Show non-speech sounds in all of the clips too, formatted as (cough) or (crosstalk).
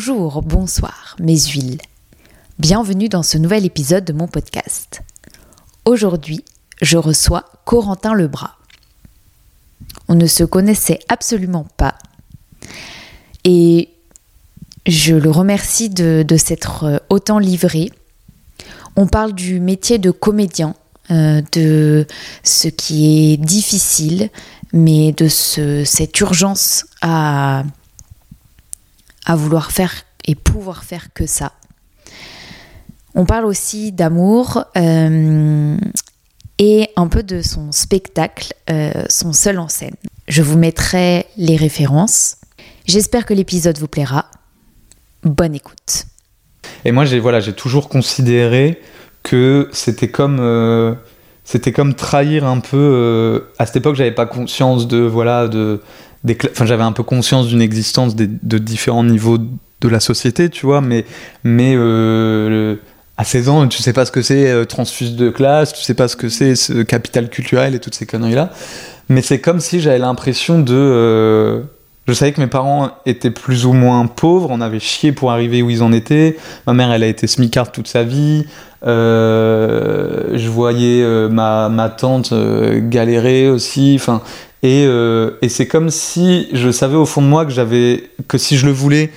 Bonjour, bonsoir, mes huiles. Bienvenue dans ce nouvel épisode de mon podcast. Aujourd'hui, je reçois Corentin Lebras. On ne se connaissait absolument pas. Et je le remercie de, s'être autant livré. On parle du métier de comédien, euh, de ce qui est difficile, mais de cette urgence à à vouloir faire et pouvoir faire que ça. On parle aussi d'amour euh, et un peu de son spectacle, euh, son seul en scène. Je vous mettrai les références. J'espère que l'épisode vous plaira. Bonne écoute. Et moi, j'ai voilà, j'ai toujours considéré que c'était comme euh, c'était comme trahir un peu. à cette époque, j'avais pas conscience de voilà de enfin, j'avais un peu conscience d'une existence de différents niveaux de la société, tu vois, mais, mais euh, à 16 ans, tu sais pas ce que c'est euh, transfuse de classe, tu sais pas ce que c'est ce capital culturel et toutes ces conneries-là. Mais c'est comme si j'avais l'impression de. Euh, je savais que mes parents étaient plus ou moins pauvres, on avait chié pour arriver où ils en étaient. Ma mère, elle a été smicarde toute sa vie. je voyais ma, ma, tante galérer aussi. Enfin, euh, et, c'est comme si je savais au fond de moi que que si je le voulais,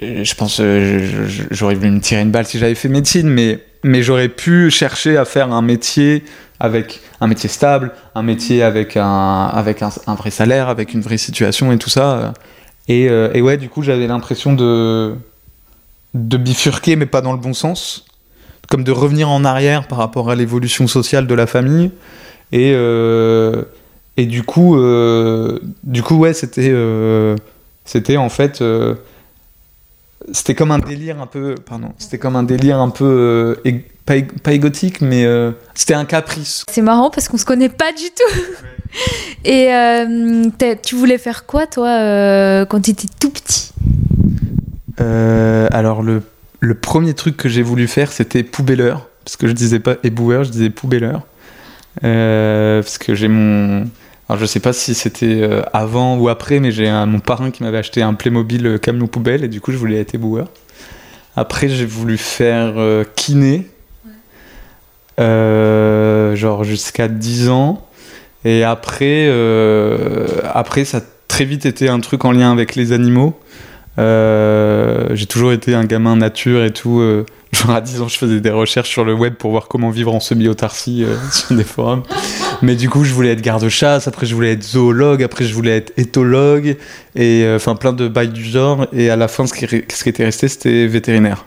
je pense euh, j'aurais voulu me tirer une balle si j'avais fait médecine, mais mais j'aurais pu chercher à faire un métier avec un métier stable, un métier avec un avec un, vrai salaire, avec une vraie situation et tout ça. Et, euh, et ouais, du coup, j'avais l'impression de de bifurquer, mais pas dans le bon sens, comme de revenir en arrière par rapport à l'évolution sociale de la famille. Et, et du coup, euh, du coup, ouais, c'était, euh, c'était en fait, euh, c'était comme un délire un peu, pardon, c'était comme un délire un peu, pas, pas, égotique, mais c'était un caprice. C'est marrant parce qu'on se connaît pas du tout. Et tu voulais faire quoi, toi, quand tu étais tout petit? Alors, le, le, premier truc que j'ai voulu faire, c'était poubelleur. Parce que je disais pas éboueur, je disais poubelleur. parce que j'ai mon alors je sais pas si c'était euh, avant ou après, mais j'ai mon parrain qui m'avait acheté un Playmobil euh, camion poubelle et du coup je voulais être éboueur. Après j'ai voulu faire euh, kiné, genre jusqu'à 10 ans. Et après, après ça a très vite été un truc en lien avec les animaux. J'ai toujours été un gamin nature et tout. genre à 10 ans je faisais des recherches sur le web pour voir comment vivre en semi-autarcie (laughs) sur des forums. Mais du coup, je voulais être garde-chasse, après je voulais être zoologue, après je voulais être éthologue, et euh, enfin plein de bails du genre. Et à la fin, ce qui, ce qui était resté, c'était vétérinaire.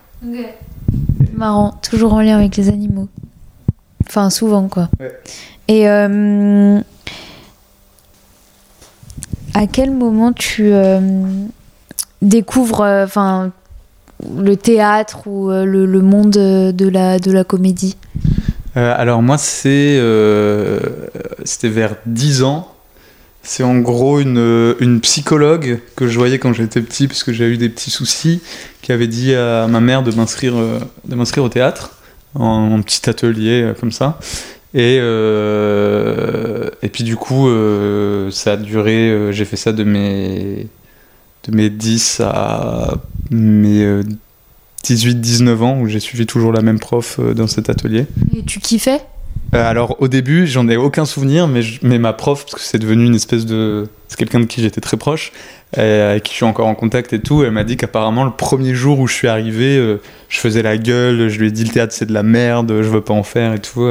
Marrant, toujours en lien avec les animaux. Enfin, souvent, quoi. Et euh, à quel moment tu euh, découvres enfin le théâtre ou le, monde de la, de la comédie euh, alors moi, c'est, euh, c'était vers 10 ans. C'est en gros une, une, psychologue que je voyais quand j'étais petit, parce que j'ai eu des petits soucis, qui avait dit à ma mère de m'inscrire, euh, de m'inscrire au théâtre, en, petit atelier comme ça. Et, et puis du coup, ça a duré, j'ai fait ça de mes, de mes 10 à mes 18-19 ans où j'ai suivi toujours la même prof euh, dans cet atelier. Et tu kiffais? Euh, alors au début, j'en ai aucun souvenir, mais, mais ma prof, parce que c'est devenu une espèce de... C'est quelqu'un de qui j'étais très proche, avec qui je suis encore en contact et tout, elle m'a dit qu'apparemment le premier jour où je suis arrivé, euh, je faisais la gueule, je lui ai dit le théâtre c'est de la merde, je veux pas en faire et tout.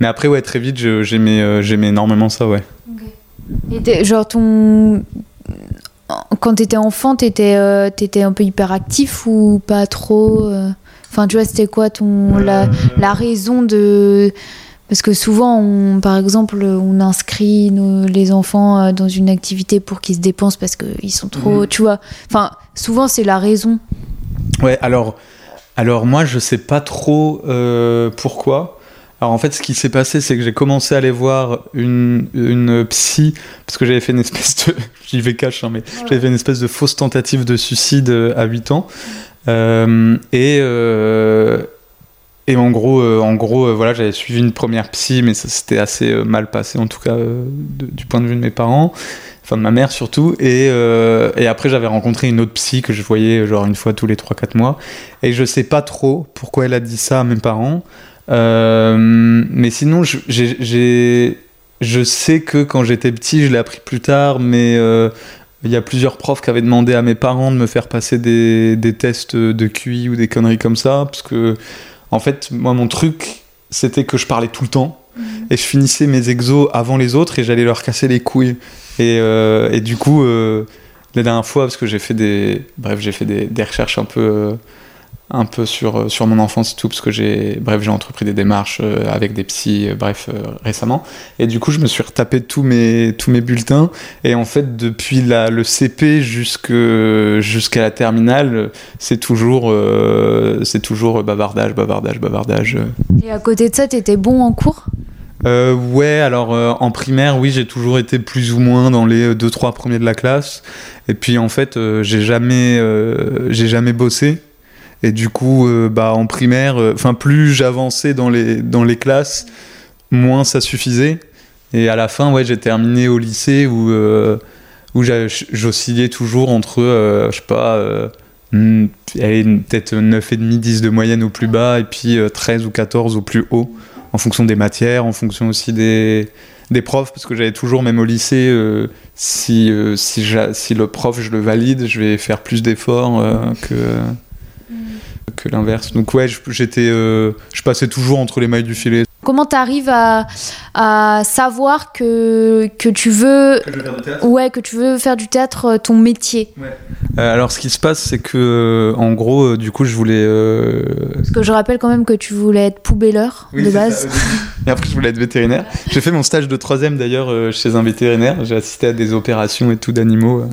Mais après, ouais, très vite, j'aimais j'aimais énormément ça, ouais. Et genre ton quand tu étais enfant, tu étais, euh, un peu hyperactif ou pas trop euh Enfin, tu vois, c'était quoi ton, la, euh. la, raison de. Parce que souvent, on, par exemple, on inscrit les enfants dans une activité pour qu'ils se dépensent parce qu'ils sont trop. Mhm. Tu vois Enfin, souvent, c'est la raison. Ouais, alors, alors moi, je sais pas trop pourquoi. Alors en fait, ce qui s'est passé, c'est que j'ai commencé à aller voir une, une psy, parce que j'avais fait une espèce de... (laughs) J'y vais cash, hein, mais j'avais fait une espèce de fausse tentative de suicide euh, à 8 ans. Euh, et, euh, et en gros, euh, en gros voilà, j'avais suivi une première psy, mais ça s'était assez mal passé, en tout cas du point de vue de mes parents, enfin de ma mère surtout. Et, et après, j'avais rencontré une autre psy que je voyais genre une fois tous les 3-4 mois. Et je sais pas trop pourquoi elle a dit ça à mes parents. Mais sinon, j'ai, je sais que quand j'étais petit, je l'ai appris plus tard, mais il y a plusieurs profs qui avaient demandé à mes parents de me faire passer des, des tests de QI ou des conneries comme ça, parce que en fait, moi, mon truc, c'était que je parlais tout le temps. Mhm. Et je finissais mes exos avant les autres et j'allais leur casser les couilles. Et, euh, et du coup, euh, la dernière fois, parce que j'ai fait des. Bref, j'ai fait des, des, recherches un peu. Un peu sur, euh, sur mon enfance et tout, parce que j'ai, bref, j'ai entrepris des démarches euh, avec des psys, euh, bref, récemment. Et du coup, je me suis retapé tous mes, tous mes bulletins. Et en fait, depuis la, le CP jusqu'à la terminale, c'est toujours, c'est toujours bavardage, bavardage, bavardage. Et à côté de ça, t'étais bon en cours? Euh, ouais, alors en primaire, oui, j'ai toujours été plus ou moins dans les 2-3 premiers de la classe. Et puis en fait, j'ai jamais, j'ai jamais bossé. Et du coup, euh, bah, en primaire, euh, enfin, plus j'avançais dans les, dans les classes, moins ça suffisait. Et à la fin, ouais, j'ai terminé au lycée où, euh, où j'oscillais toujours entre, je sais pas, hmm, peut-être 9,5, 10 de moyenne au plus bas, et puis 13 ou 14 au plus haut, en fonction des matières, en fonction aussi des, des profs, parce que j'avais toujours, même au lycée, si, si, le prof, je le valide, je vais faire plus d'efforts que que l'inverse. Donc ouais, j'étais, euh, je passais toujours entre les mailles du filet. Comment tu arrives à, à, savoir que, que tu veux ouais que tu veux faire du théâtre euh, ton métier euh, Alors ce qui se passe c'est que en gros du coup je voulais parce que je rappelle quand même que tu voulais être poubelleur de base. (laughs) Et après je voulais être vétérinaire. J'ai fait mon stage de troisième d'ailleurs chez un vétérinaire. J'ai assisté à des opérations et tout d'animaux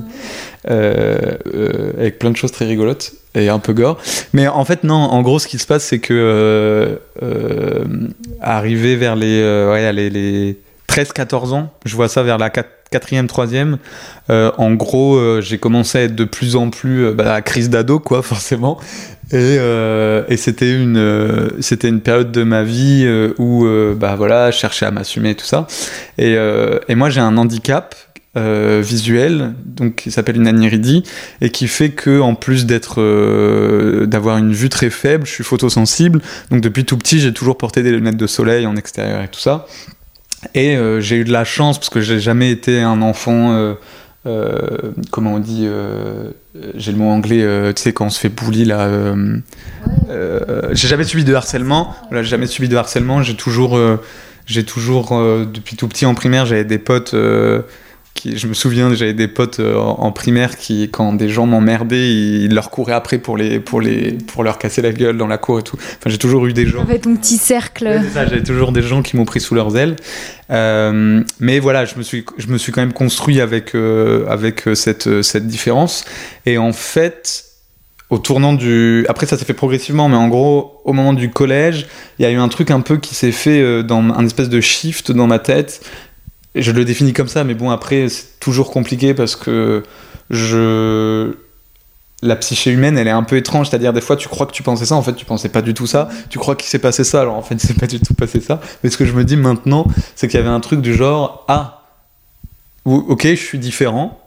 avec plein de choses très rigolotes et un peu gore. Mais en fait, non, en gros, ce qui se passe, c'est que euh, euh arrivé vers les, euh, ouais, les, les 13-14 ans, je vois ça vers la 4e, 3e, euh, en gros, j'ai commencé à être de plus en plus bah, à crise d'ado, quoi, (laughs) forcément. Et, et c'était une, c'était une période de ma vie où, bah voilà, je cherchais à m'assumer et tout ça. Et, et moi, j'ai un handicap euh, visuel, donc qui s'appelle une aniridie, et qui fait que en plus d'être euh, d'avoir une vue très faible, je suis photosensible. Donc depuis tout petit, j'ai toujours porté des lunettes de soleil en extérieur et tout ça. Et euh, j'ai eu de la chance parce que j'ai jamais été un enfant. comment on dit J'ai le mot anglais. tu sais quand on se fait bully là. j'ai jamais subi de harcèlement. J'ai jamais subi de harcèlement. J'ai toujours j'ai toujours, depuis tout petit en primaire, j'avais des potes je me souviens, j'avais des potes euh, en, primaire qui, quand des gens m'emmerdaient, ils, leur couraient après pour, les, pour, les, pour leur casser la gueule dans la cour et tout. Enfin, j'ai toujours eu des gens. J'avais ton petit cercle. j'avais toujours des gens qui m'ont pris sous leurs ailes. Euh, mais voilà, je me, suis, je me suis quand même construit avec, euh, avec cette, cette différence. Et en fait, au tournant du. Après, ça s'est fait progressivement, mais en gros, au moment du collège, il y a eu un truc un peu qui s'est fait dans un espèce de shift dans ma tête je le définis comme ça, mais bon, après, c'est toujours compliqué parce que je. La psyché humaine, elle est un peu étrange, c'est-à-dire des fois tu crois que tu pensais ça, en fait tu pensais pas du tout ça, tu crois qu'il s'est passé ça, alors en fait (laughs) c'est pas du tout passé ça. Mais ce que je me dis maintenant, c'est qu'il y avait un truc du genre ah, ok, je suis différent,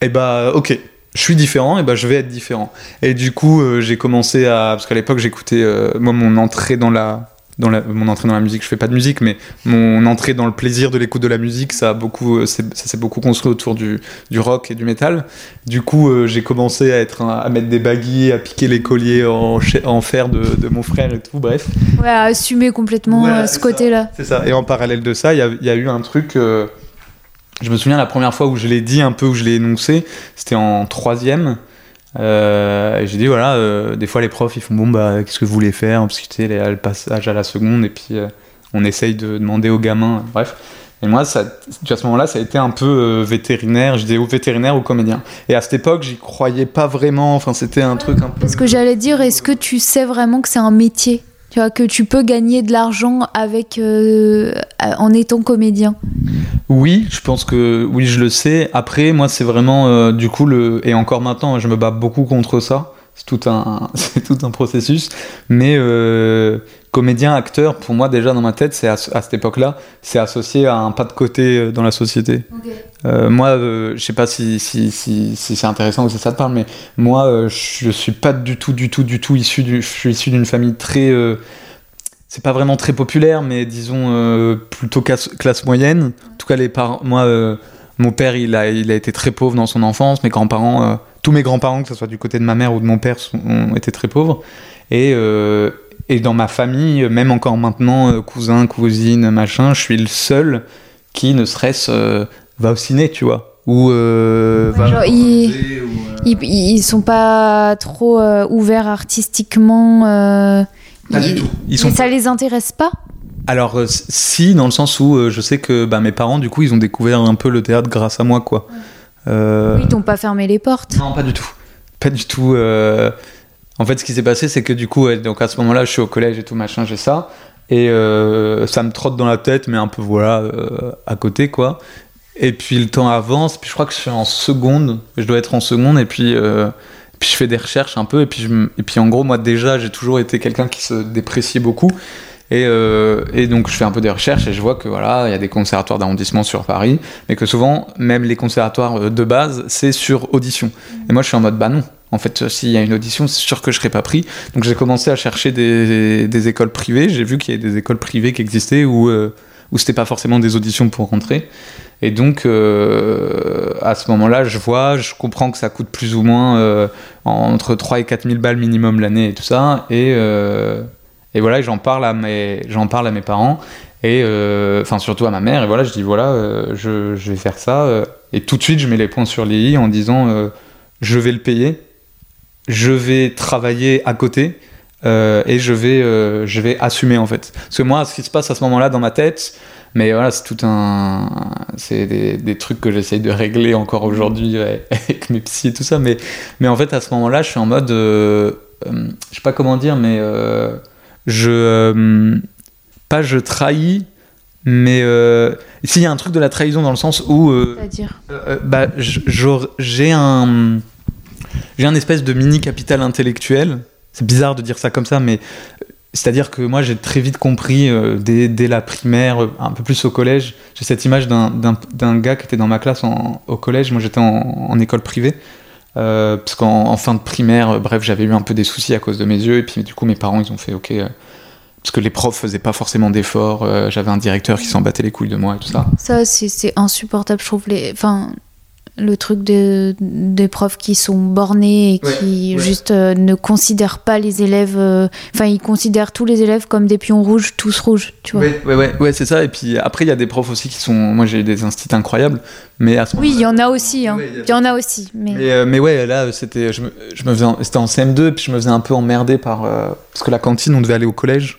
et bah ok, je suis différent, et bah je vais être différent. Et du coup, euh, j'ai commencé à. Parce qu'à l'époque, j'écoutais. Euh, moi, mon entrée dans la, dans mon entrée dans la musique, je fais pas de musique, mais mon entrée dans le plaisir de l'écoute de la musique, ça a beaucoup, euh, ça s'est beaucoup construit autour du, du, rock et du métal. Du coup, euh, j'ai commencé à être à mettre des baguilles, à piquer les colliers en, en fer de, de, mon frère et tout, bref. Ouais, à assumer complètement euh, ce côté-là. C'est ça. Et en parallèle de ça, il y, y, a eu un truc. je me souviens la première fois où je l'ai dit un peu, où je l'ai énoncé, c'était en troisième. Euh, j'ai dit voilà, euh, des fois les profs ils font bon bah qu'est-ce que vous voulez faire? Parce que tu sais le passage à la seconde et puis euh, on essaye de demander aux gamins, bref. Et moi, ça, à ce moment-là, ça a été un peu vétérinaire. Je disais ou vétérinaire ou comédien. Et à cette époque, j'y croyais pas vraiment. Enfin, c'était un truc un peu. Parce que j'allais dire, est-ce que tu sais vraiment que c'est un métier? Tu vois, que tu peux gagner de l'argent avec euh, en étant comédien. Oui, je pense que oui, je le sais. Après, moi, c'est vraiment euh, du coup le et encore maintenant, je me bats beaucoup contre ça. C'est tout un, (laughs) c'est tout un processus. Mais euh, comédien, acteur, pour moi déjà dans ma tête, c'est à, à cette époque-là, c'est associé à un pas de côté euh, dans la société. Euh, moi, euh, je sais pas si, si, si, si c'est intéressant ou si ça te parle, mais moi, euh, je suis pas du tout, du tout, du tout issu du, je suis issu d'une famille très, euh, c'est pas vraiment très populaire, mais disons plutôt classe, classe moyenne. En tout cas, les parents, moi, mon père, il a, il a été très pauvre dans son enfance. Mes grands-parents, tous mes grands-parents, que ce soit du côté de ma mère ou de mon père, sont- ont été très pauvres. Et, et dans ma famille, même encore maintenant, euh, cousin, cousine, machin, je suis le seul qui, ne serait-ce, euh, va au ciné, tu vois. Ou euh, va genre, il- manger, ou, euh, Ils, ils sont pas trop ouverts artistiquement. Pas ils- du tout. Ils sont ça les intéresse pas? Alors si, dans le sens où euh, je sais que bah, mes parents, du coup, ils ont découvert un peu le théâtre grâce à moi, quoi. Euh, Oui, ils t'ont pas fermé les portes. Non, pas du tout. Pas du tout. euh, En fait, ce qui s'est passé, c'est que du coup, donc à ce moment-là, je suis au collège et tout machin, j'ai ça. Et euh, ça me trotte dans la tête, mais un peu voilà, euh, à côté, quoi. Et puis le temps avance, puis je crois que je suis en seconde, je dois être en seconde, et puis, euh, puis je fais des recherches un peu, et puis, je et puis en gros, moi déjà, j'ai toujours été quelqu'un qui se dépréciait beaucoup. Et, et donc je fais un peu des recherches et je vois que voilà, il y a des conservatoires d'arrondissement sur Paris, mais que souvent, même les conservatoires de base, c'est sur audition. Et moi, je suis en mode bah non. En fait, euh, s'il y a une audition, c'est sûr que je serai pas pris. Donc j'ai commencé à chercher des, écoles privées. J'ai vu qu'il y avait des écoles privées qui existaient où, euh, où c'était pas forcément des auditions pour rentrer. Et donc euh, à ce moment-là, je vois, je comprends que ça coûte plus ou moins euh, entre 3 et 4 000 balles minimum l'année et tout ça. Et, voilà, j'en parle à mes, parle à mes parents et enfin surtout à ma mère. Et voilà, je dis voilà, je, je vais faire ça. et tout de suite, je mets les points sur les i en disant je vais le payer, je vais travailler à côté. euh, et je vais, euh, je vais assumer en fait. Parce que moi, ce qui se passe à ce moment-là dans ma tête, mais voilà, c'est tout un. C'est des, des trucs que j'essaye de régler encore aujourd'hui ouais, (laughs) avec mes psys et tout ça. Mais, mais en fait, à ce moment-là, je suis en mode. euh, euh, je sais pas comment dire, mais. je. pas je trahis, mais. Euh, S'il y a un truc de la trahison dans le sens où. euh, C'est-à-dire? euh, bah, j'ai un. J'ai un espèce de mini capital intellectuel. C'est bizarre de dire ça comme ça, mais c'est-à-dire que moi j'ai très vite compris euh, dès, dès la primaire, euh, un peu plus au collège. J'ai cette image d'un- gars qui était dans ma classe au collège. Moi j'étais en, école privée. Euh, parce qu'en en fin de primaire, euh, bref, j'avais eu un peu des soucis à cause de mes yeux. Et puis du coup, mes parents ils ont fait OK. euh, parce que les profs faisaient pas forcément d'efforts. euh, j'avais un directeur qui s'en battait les couilles de moi et tout ça. Ça, c'est insupportable, je trouve. Les... le truc de- des profs qui sont bornés et qui Ouais, ouais. juste euh, ne considèrent pas les élèves. euh, Enfin, ils considèrent tous les élèves comme des pions rouges, tous rouges, tu vois. Ouais, ouais, ouais, ouais, c'est ça. Et puis après, il y a des profs aussi qui sont. Moi, j'ai des instituts incroyables, mais à ce Oui, il y en a aussi. Hein. Ouais, il y a- Il y en a aussi. Mais... Mais, euh, mais ouais, là, c'était, je me, je me faisais, en- c'était en CM2, puis je me faisais un peu emmerder par, euh, parce que la cantine, on devait aller au collège,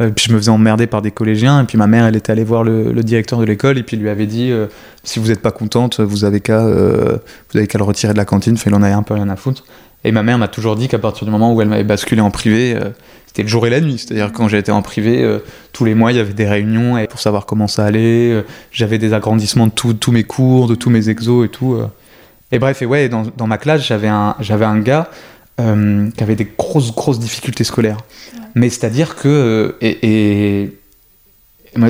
Euh, puis je me faisais emmerder par des collégiens, et puis ma mère, elle était allée voir le, directeur de l'école, et puis lui avait dit, euh, si vous n'êtes pas contente, vous avez qu'à, euh, vous avez qu'à le retirer de la cantine, fait, il en avait un peu rien à foutre. Et ma mère m'a toujours dit qu'à partir du moment où elle m'avait basculé en privé, c'était le jour et la nuit. C'est-à-dire quand j'étais en privé, tous les mois, il y avait des réunions pour savoir comment ça allait. J'avais des agrandissements de tous mes cours, de tous mes exos et tout. Et bref, et ouais, dans, dans ma classe, j'avais un, j'avais un gars euh, qui avait des grosses, grosses difficultés scolaires. Mais c'est-à-dire que. Et, et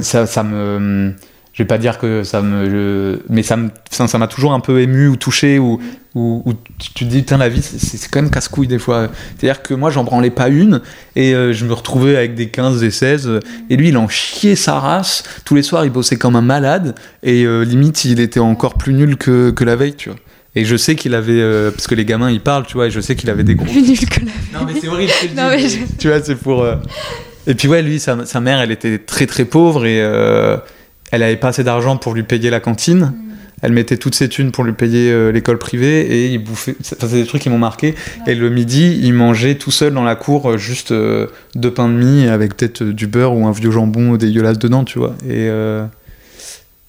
ça, ça me. Je vais pas dire que ça me. mais ça me- ça ça m'a toujours un peu ému ou touché, ou, ou, tu te dis, putain, la vie, c'est quand même casse-couille des fois. C'est-à-dire que moi, j'en branlais pas une, et euh, je me retrouvais avec des 15, des 16, euh, et lui, il en chiait sa race. Tous les soirs, il bossait comme un malade, et euh, limite, il était encore plus nul que, que la veille, tu vois. Et je sais qu'il avait. euh, parce que les gamins, ils parlent, tu vois, et je sais qu'il avait des gros. Plus nul que la Non, mais c'est horrible. ce que je Non, dis, mais mais Tu vois, c'est pour. euh, Et puis, ouais, lui, sa, sa mère, elle était très très pauvre et euh, elle avait pas assez d'argent pour lui payer la cantine. Elle mettait toutes ses thunes pour lui payer euh, l'école privée et il bouffait. Enfin, c'est des trucs qui m'ont marqué. Et le midi, il mangeait tout seul dans la cour juste euh, deux pains de mie avec peut-être du beurre ou un vieux jambon dégueulasse dedans, tu vois. Et.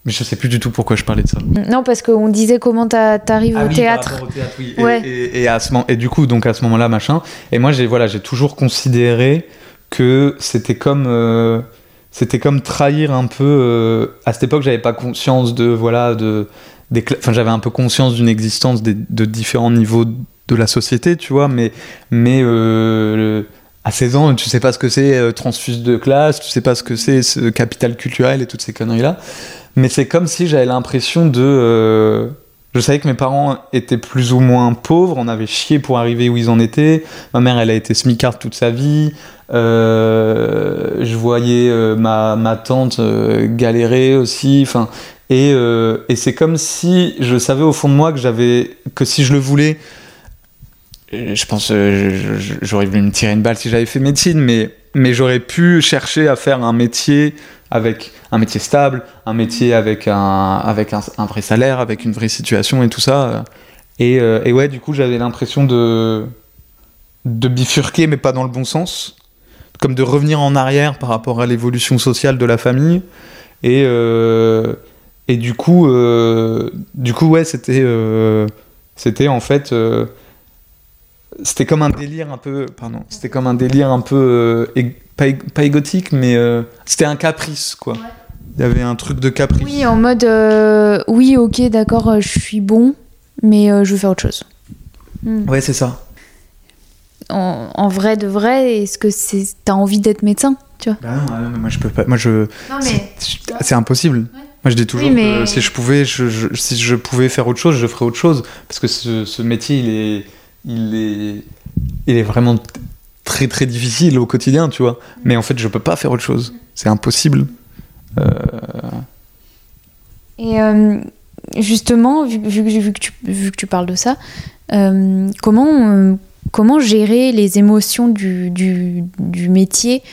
Mais je sais plus du tout pourquoi je parlais de ça. Non, parce qu'on disait comment t'a- t'arrives Ah au oui, théâtre. au théâtre, oui. (laughs) Ouais. Et, et- et à ce moment, et du coup, donc à ce moment-là, machin. Et moi, j'ai voilà, j'ai toujours considéré que c'était comme euh, c'était comme trahir un peu. euh, à cette époque, j'avais pas conscience de voilà de des Enfin, j'avais un peu conscience d'une existence des- de différents niveaux de la société, tu vois, mais, mais euh, à 16 ans, tu sais pas ce que c'est euh, transfuse de classe, tu sais pas ce que c'est ce capital culturel et toutes ces conneries-là. Mais c'est comme si j'avais l'impression de. euh, je savais que mes parents étaient plus ou moins pauvres, on avait chié pour arriver où ils en étaient. Ma mère, elle a été smicarde toute sa vie. Euh, je voyais euh, ma, ma tante galérer aussi. Enfin, et, et c'est comme si je savais au fond de moi que j'avais que si je le voulais, je pense euh, j'aurais voulu me tirer une balle si j'avais fait médecine, mais mais j'aurais pu chercher à faire un métier avec un métier stable, un métier avec un avec un, vrai salaire, avec une vraie situation et tout ça. Et, euh, et ouais, du coup, j'avais l'impression de de bifurquer, mais pas dans le bon sens, comme de revenir en arrière par rapport à l'évolution sociale de la famille. Et euh, et du coup, euh, du coup, ouais, c'était euh, c'était en fait euh, c'était comme un délire un peu pardon c'était comme un délire un peu euh, ég- pas, ég- pas égotique mais euh, c'était un caprice quoi. Il y avait un truc de caprice. Oui, en mode euh, oui, ok, d'accord, euh, je suis bon, mais euh, je veux faire autre chose. Hmm. ouais c'est ça. En, en vrai de vrai, est-ce que c'est t'as envie d'être médecin, tu vois? Bah non, non, mais moi je peux pas moi je Non c'est- c'est impossible. Moi je dis toujours Oui, mais- que si je pouvais je, je- si je pouvais faire autre chose je ferais autre chose parce que ce, ce métier il est il est il est vraiment très très difficile au quotidien tu vois. Mais en fait je peux pas faire autre chose. C'est impossible. Euh, Et euh, justement, vu, vu que- tu, vu que tu parles de ça, euh, comment, comment gérer les émotions du, du, métier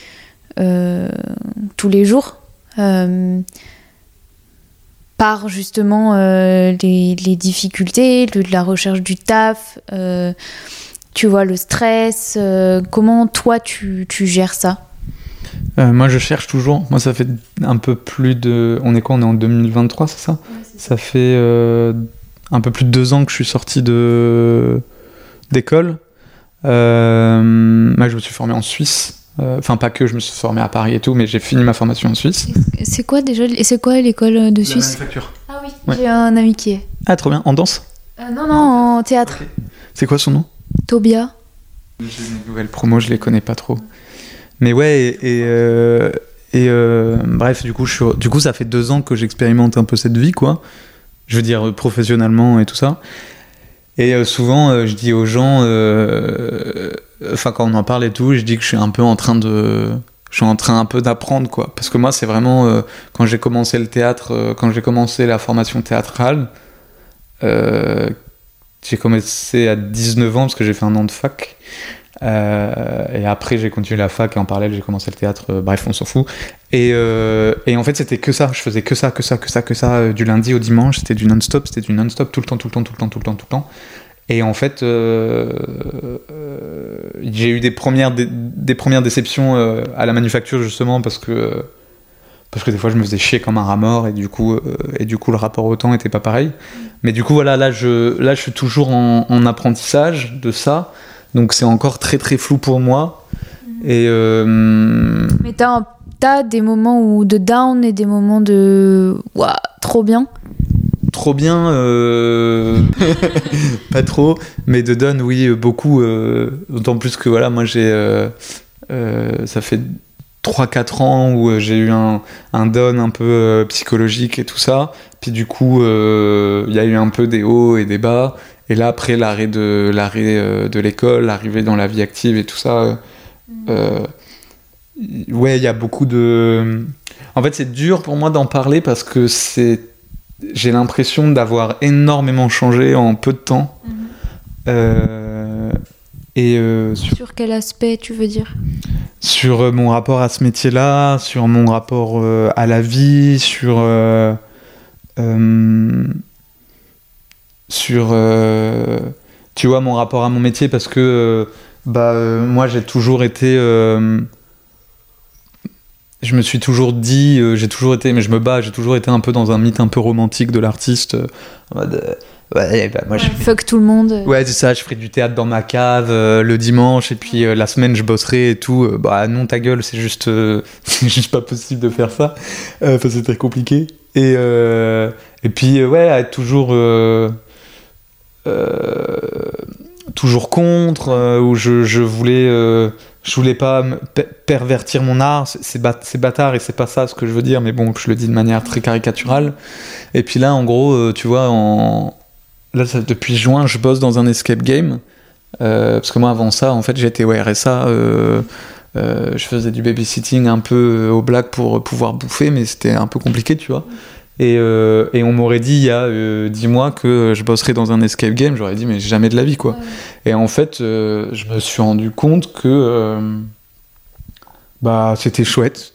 tous les jours? Par justement euh, les, les difficultés, le- la recherche du taf, euh, tu vois, le stress, euh, comment toi tu, tu gères ça? Moi, je cherche toujours. Moi, ça fait un peu plus de. On est quoi? On est en 2023, c'est ça? Ça fait euh, un peu plus de deux ans que je suis sorti de d'école. Moi, je me suis formé en Suisse. Euh, Enfin, pas que je me suis formé à Paris et tout, mais j'ai fini ma formation en Suisse. C'est quoi déjà C'est quoi l'école de Suisse manufacture. Ah oui, Ouais. j'ai un ami qui est. Ah, trop bien. En danse Euh, non, non, en théâtre. C'est quoi son nom? Tobia. J'ai une nouvelle promo, je les connais pas trop. Mais ouais, et, et, euh, et, euh, bref, du coup, je suis- du coup, ça fait deux ans que j'expérimente un peu cette vie, quoi. Je veux dire, professionnellement et tout ça. Et euh, souvent, euh, je dis aux gens, euh, enfin, quand on en parle et tout, je dis que je suis un peu en train de. Je suis en train un peu d'apprendre, quoi. Parce que moi, c'est vraiment. quand j'ai commencé le théâtre, quand j'ai commencé la formation théâtrale, j'ai commencé à 19 ans parce que j'ai fait un an de fac. Euh, et après, j'ai continué la fac et en parallèle, j'ai commencé le théâtre. euh, bref, on s'en fout. Et, euh, et en fait, c'était que ça. Je faisais que ça, que ça, que ça, que ça. du lundi au dimanche, c'était du non-stop, c'était du non-stop tout le temps, tout le temps, tout le temps, tout le temps, tout le temps. Et en fait, j'ai eu des premières, des, des premières déceptions à la manufacture justement parce que parce que des fois je me faisais chier comme un rat mort et du coup et du coup le rapport au temps était pas pareil. Mais du coup voilà là je là je suis toujours en apprentissage de ça donc c'est encore très très flou pour moi et euh, Mais t'as t'as des moments où de down et des moments de. Trop bien. trop bien euh, (laughs) pas trop mais de Don oui beaucoup euh, d'autant plus que voilà moi j'ai ça fait 3-4 ans où euh, j'ai eu un, un Don un peu euh, psychologique et tout ça. Puis du coup euh, il y a eu un peu des hauts et des bas. Et là après l'arrêt de l'arrêt de l'école l'arrivée dans la vie active et tout ça euh, euh, ouais il y a beaucoup de en fait c'est dur pour moi d'en parler parce que c'est j'ai l'impression d'avoir énormément changé en peu de temps. Euh, et euh, sur, Sur quel aspect tu veux dire? sur, euh, mon rapport à ce métier-là, sur mon rapport euh, à la vie, sur. euh, sur. tu vois, mon rapport à mon métier, parce que. bah, moi, j'ai toujours été. je me suis toujours dit, j'ai toujours été, mais je me bats, j'ai toujours été un peu dans un mythe un peu romantique de l'artiste. en mode, ouais, bah, moi je Fuck tout le monde. Ouais, c'est ça, je ferai du théâtre dans ma cave euh, le dimanche et puis euh, la semaine je bosserai et tout. Euh, bah non, ta gueule, c'est juste, (laughs) c'est juste pas possible de faire ça. Enfin, c'est très compliqué. Et, et puis, ouais, être toujours. toujours contre, où je, je voulais je voulais pas pervertir mon art, c'est bâtard et c'est pas ça ce que je veux dire, mais bon, je le dis de manière très caricaturale. Et puis là, en gros, tu vois, en... là, depuis juin, je bosse dans un escape game. Euh, parce que moi, avant ça, en fait, j'étais au RSA. Euh, je faisais du babysitting un peu au black pour pouvoir bouffer, mais c'était un peu compliqué, tu vois. Et, et, on m'aurait dit il y a dix mois que je bosserais dans un escape game, j'aurais dit mais jamais de la vie quoi. Et en fait, je me suis rendu compte que bah, c'était chouette,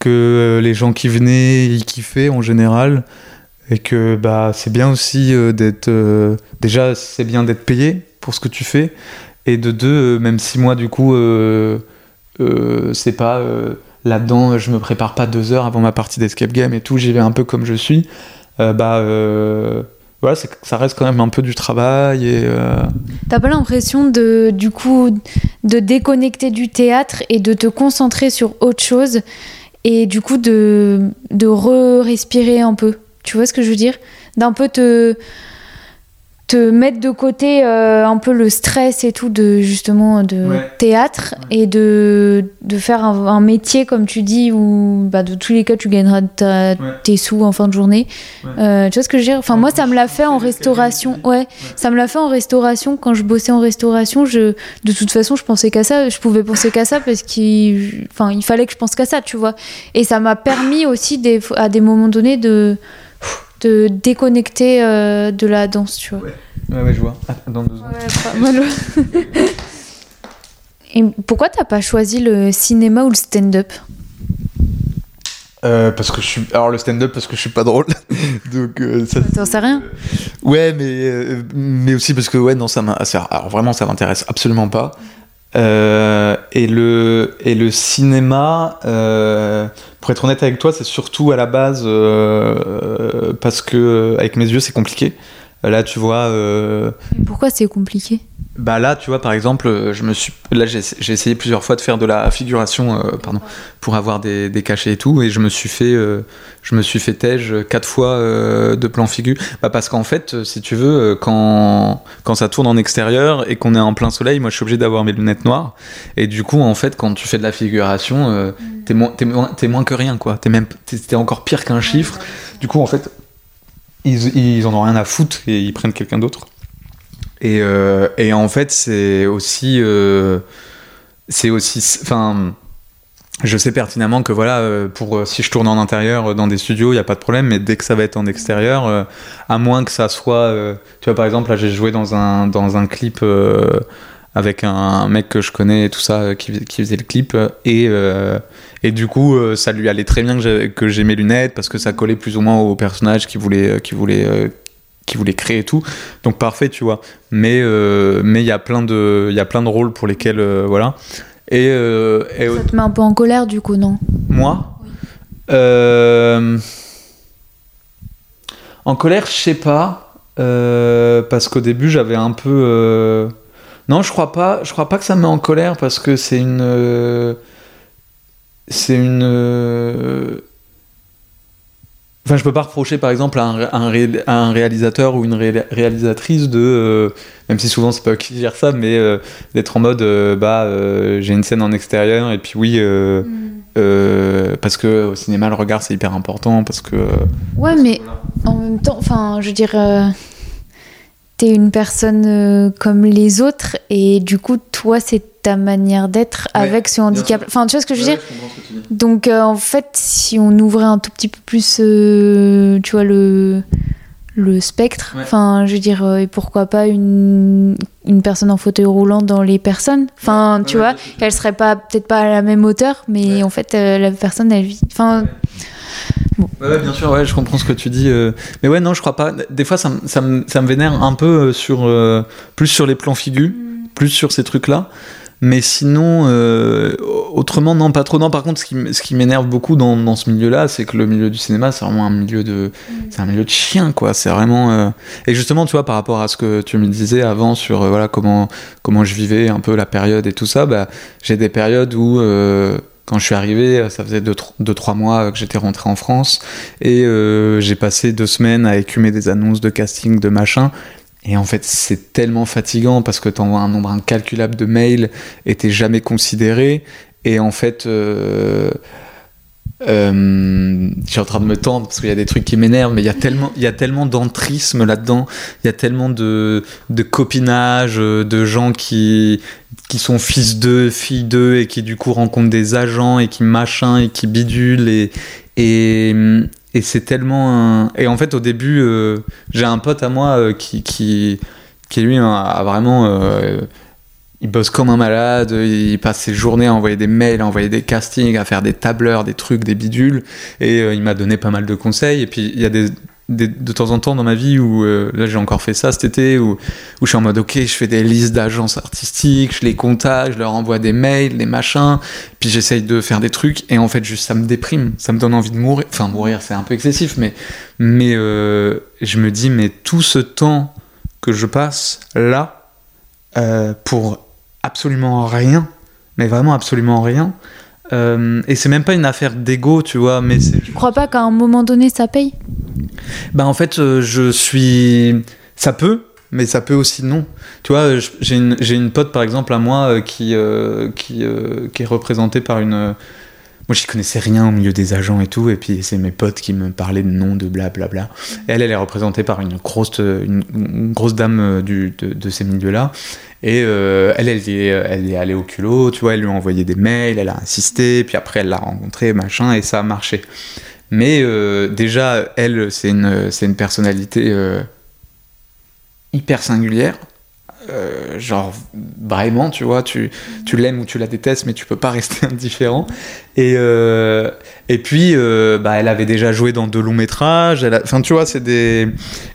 que les gens qui venaient y kiffaient en général, et que bah, c'est bien aussi d'être. déjà, c'est bien d'être payé pour ce que tu fais, et de deux, même si moi du coup, c'est pas là-dedans, je me prépare pas deux heures avant ma partie d'escape game et tout, j'y vais un peu comme je suis. Euh, bah euh, voilà, ça reste quand même un peu du travail et. Euh, T'as pas l'impression de du coup de déconnecter du théâtre et de te concentrer sur autre chose et du coup de de re-respirer un peu? Tu vois ce que je veux dire? D'un peu te te mettre de côté euh, un peu le stress et tout de justement de théâtre et de, de faire un, métier comme tu dis où bah, de tous les cas tu gagneras tes sous en fin de journée. Euh, tu vois ce que je veux dire? Enfin moi ça me l'a fait en restauration. ouais. Ça me l'a fait en restauration. Quand je bossais en restauration je de toute façon je pensais qu'à ça. Je pouvais penser qu'à ça parce qu'il enfin il fallait que je pense qu'à ça tu vois. Et ça m'a permis aussi des, à des moments donnés de de déconnecter euh, de la danse, tu vois. Ouais, ouais, je vois. Ah, dans deux ans. (laughs) Et pourquoi t'as pas choisi le cinéma ou le stand-up? Euh, parce que je suis alors le stand-up parce que je suis pas drôle (laughs) donc euh, ça t'en sais rien ouais mais mais aussi parce que ouais non ça m'intéresse alors vraiment ça m'intéresse absolument pas et le et le cinéma pour être honnête avec toi, c'est surtout à la base euh, parce que euh, avec mes yeux c'est compliqué. Là, tu vois. Euh, pourquoi c'est compliqué? Bah là, tu vois, par exemple, je me suis. Là, j'ai essayé plusieurs fois de faire de la figuration, pardon, pour avoir des, des, cachets et tout, et je me suis fait, je me suis fait tège quatre fois de plan figu. Bah parce qu'en fait, si tu veux, quand quand ça tourne en extérieur et qu'on est en plein soleil, moi, je suis obligé d'avoir mes lunettes noires, et du coup, en fait, quand tu fais de la figuration, mm. t'es moins, moins, que rien, quoi. T'es même, t'es encore pire qu'un chiffre. Du coup, en fait, ils, ils en ont rien à foutre et ils prennent quelqu'un d'autre. Et, euh, et, en fait, c'est aussi. Euh, c'est aussi. Enfin. Je sais pertinemment que voilà, euh, pour si je tourne en intérieur dans des studios, il n'y a pas de problème, mais dès que ça va être en extérieur, à moins que ça soit, tu vois par exemple là j'ai joué dans un dans un clip avec un mec que je connais et tout ça qui, faisait le clip et et du coup, ça lui allait très bien que j'ai mes lunettes parce que ça collait plus ou moins au personnage qui voulait, voulait, qui voulait créer et tout. Donc parfait, tu vois. Mais mais il y a plein de, il y a plein de rôles pour lesquels, voilà. Et, et, ça te met un peu en colère du coup, non? Moi? En colère, je sais pas, parce qu'au début j'avais un peu. Non, je crois pas. Je crois pas que ça me met en colère parce que c'est une c'est une. Euh, enfin, je peux pas reprocher par exemple à un, réalisateur ou une réalisatrice de, euh, même si souvent c'est pas eux qui gèrent ça, mais euh, d'être en mode bah j'ai une scène en extérieur et puis oui mm. parce que au cinéma le regard c'est hyper important parce que. ouais, mais en même temps, enfin je veux dire t'es une personne comme les autres et du coup toi c'est ta manière d'être avec ce handicap. Enfin, tu vois ce que je veux dire Donc, euh, en fait, si on ouvrait un tout petit peu plus, euh, tu vois, le, le spectre, enfin, je veux dire, euh, et pourquoi pas une, une personne en fauteuil roulant dans les personnes Enfin, tu vois, elle serait pas peut-être pas à la même hauteur, mais en fait, la personne, elle vit. Enfin. Ouais, bien sûr, ouais, je comprends ce que tu dis. Mais ouais, non, je crois pas. Des fois, ça, ça, me, ça me vénère un peu sur, plus sur les plans figus, mm. plus sur ces trucs-là. Mais sinon, euh, autrement, non, pas trop. Non, par contre, ce qui, ce qui m'énerve beaucoup dans, dans ce milieu-là, c'est que le milieu du cinéma, c'est vraiment un milieu de, mm. c'est un milieu de chien, quoi. C'est vraiment. Euh, et justement, tu vois, par rapport à ce que tu me disais avant sur euh, voilà comment comment je vivais un peu la période et tout ça, bah, j'ai des périodes où quand je suis arrivé, ça faisait 2-3 mois que j'étais rentré en France et j'ai passé deux semaines à écumer des annonces de casting, de machin. Et en fait, c'est tellement fatigant parce que tu envoies un nombre incalculable de mails et t'es jamais considéré. Et en fait, euh, euh, je suis en train de me tendre parce qu'il y a des trucs qui m'énervent, mais il y a tellement, il y a tellement d'entrisme là-dedans. Il y a tellement de, de copinage, de gens qui, qui sont fils d'eux, filles d'eux, et qui du coup rencontrent des agents et qui machin et qui bidulent et, et, et c'est tellement. Et en fait, au début, euh, j'ai un pote à moi euh, qui, qui, qui, lui, a vraiment... Euh, il bosse comme un malade, il passe ses journées à envoyer des mails, à envoyer des castings, à faire des tableurs, des trucs, des bidules. Et il m'a donné pas mal de conseils. Et puis, il y a des, de temps en temps dans ma vie où euh, là j'ai encore fait ça cet été où, où je suis en mode ok je fais des listes d'agences artistiques je les contacte je leur envoie des mails des machins puis j'essaye de faire des trucs et en fait juste ça me déprime ça me donne envie de mourir enfin mourir c'est un peu excessif mais mais euh, je me dis mais tout ce temps que je passe là euh, pour absolument rien mais vraiment absolument rien et c'est même pas une affaire d'ego, tu vois, mais. Tu crois pas qu'à un moment donné ça paye? Bah en fait, euh, je suis. Ça peut, mais ça peut aussi non. Tu vois, j'ai une, une, pote par exemple à moi euh, qui, euh, qui, qui, est représentée par une. Moi, je connaissais rien au milieu des agents et tout, et puis c'est mes potes qui me parlaient de noms, de blablabla. Elle, elle est représentée par une grosse, une, grosse dame du, de, de, ces milieux-là. Et elle, elle est, elle est allée au culot, tu vois, elle lui a envoyé des mails, elle a insisté, puis après elle l'a rencontré, machin, et ça a marché. Mais euh, déjà, elle, c'est une, une personnalité euh, hyper singulière. Euh, genre vraiment tu vois tu, tu l'aimes ou tu la détestes mais tu peux pas (laughs) rester indifférent. Et, et puis bah, elle avait déjà joué dans deux longs métrages enfin tu vois c'est des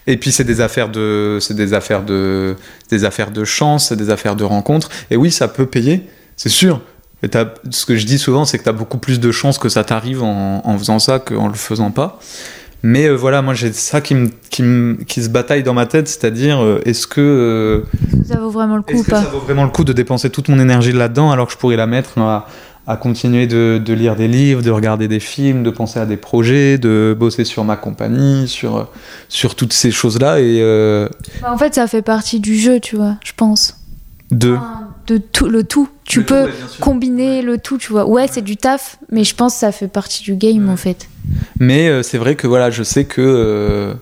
et puis c'est des affaires de c'est des affaires de des affaires de chance c'est des affaires de rencontres. Et oui ça peut payer c'est sûr ce que je dis souvent, c'est que tu as beaucoup plus de chances que ça t'arrive en, faisant ça qu'en le faisant pas. Mais euh, voilà, moi j'ai ça qui, qui, qui, se bataille dans ma tête, c'est-à-dire euh, est-ce que, euh, ça vaut vraiment le coup que ça vaut vraiment le coup de dépenser toute mon énergie là-dedans alors que je pourrais la mettre à, à continuer de, de, lire des livres, de regarder des films, de penser à des projets, de bosser sur ma compagnie, sur, sur toutes ces choses-là. Et bah, en fait, ça fait partie du jeu, tu vois, je pense. De de tout le tout. Tu peux combiner le tout, tu vois. Ouais, c'est du taf, mais je pense que ça fait partie du game en fait. Mais euh, c'est vrai que voilà, je sais que euh,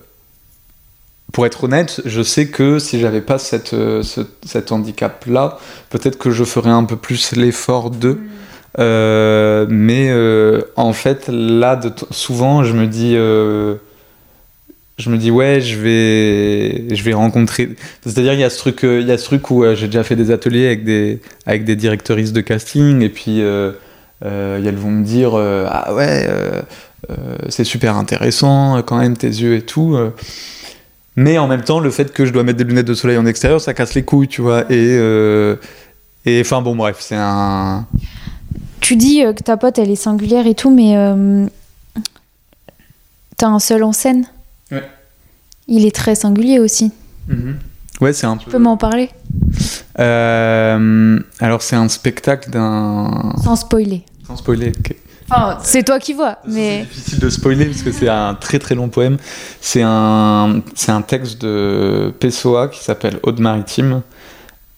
pour être honnête, je sais que si j'avais pas cette, euh, cet handicap là, peut-être que je ferais un peu plus l'effort de. Mm. mais en fait, là, de souvent, je me dis je me dis ouais je vais je vais rencontrer. C'est-à-dire il y a ce truc euh, il y a ce truc où euh, j'ai déjà fait des ateliers avec des avec des directrices de casting et puis euh, elles vont me dire ah ouais c'est super intéressant quand même tes yeux et tout mais en même temps le fait que je dois mettre des lunettes de soleil en extérieur ça casse les couilles tu vois et et enfin bon bref c'est un tu dis que ta pote elle est singulière et tout mais t'as un seul en scène? Il est très singulier aussi. Mhm. Ouais, c'est un tu peux m'en parler? Euh, Alors, c'est un spectacle d'un. Sans spoiler. Sans spoiler, ok. Enfin, c'est toi qui vois, mais. C'est difficile de spoiler parce que c'est un très très long poème. C'est un, c'est un texte de Pessoa qui s'appelle Aude Maritime.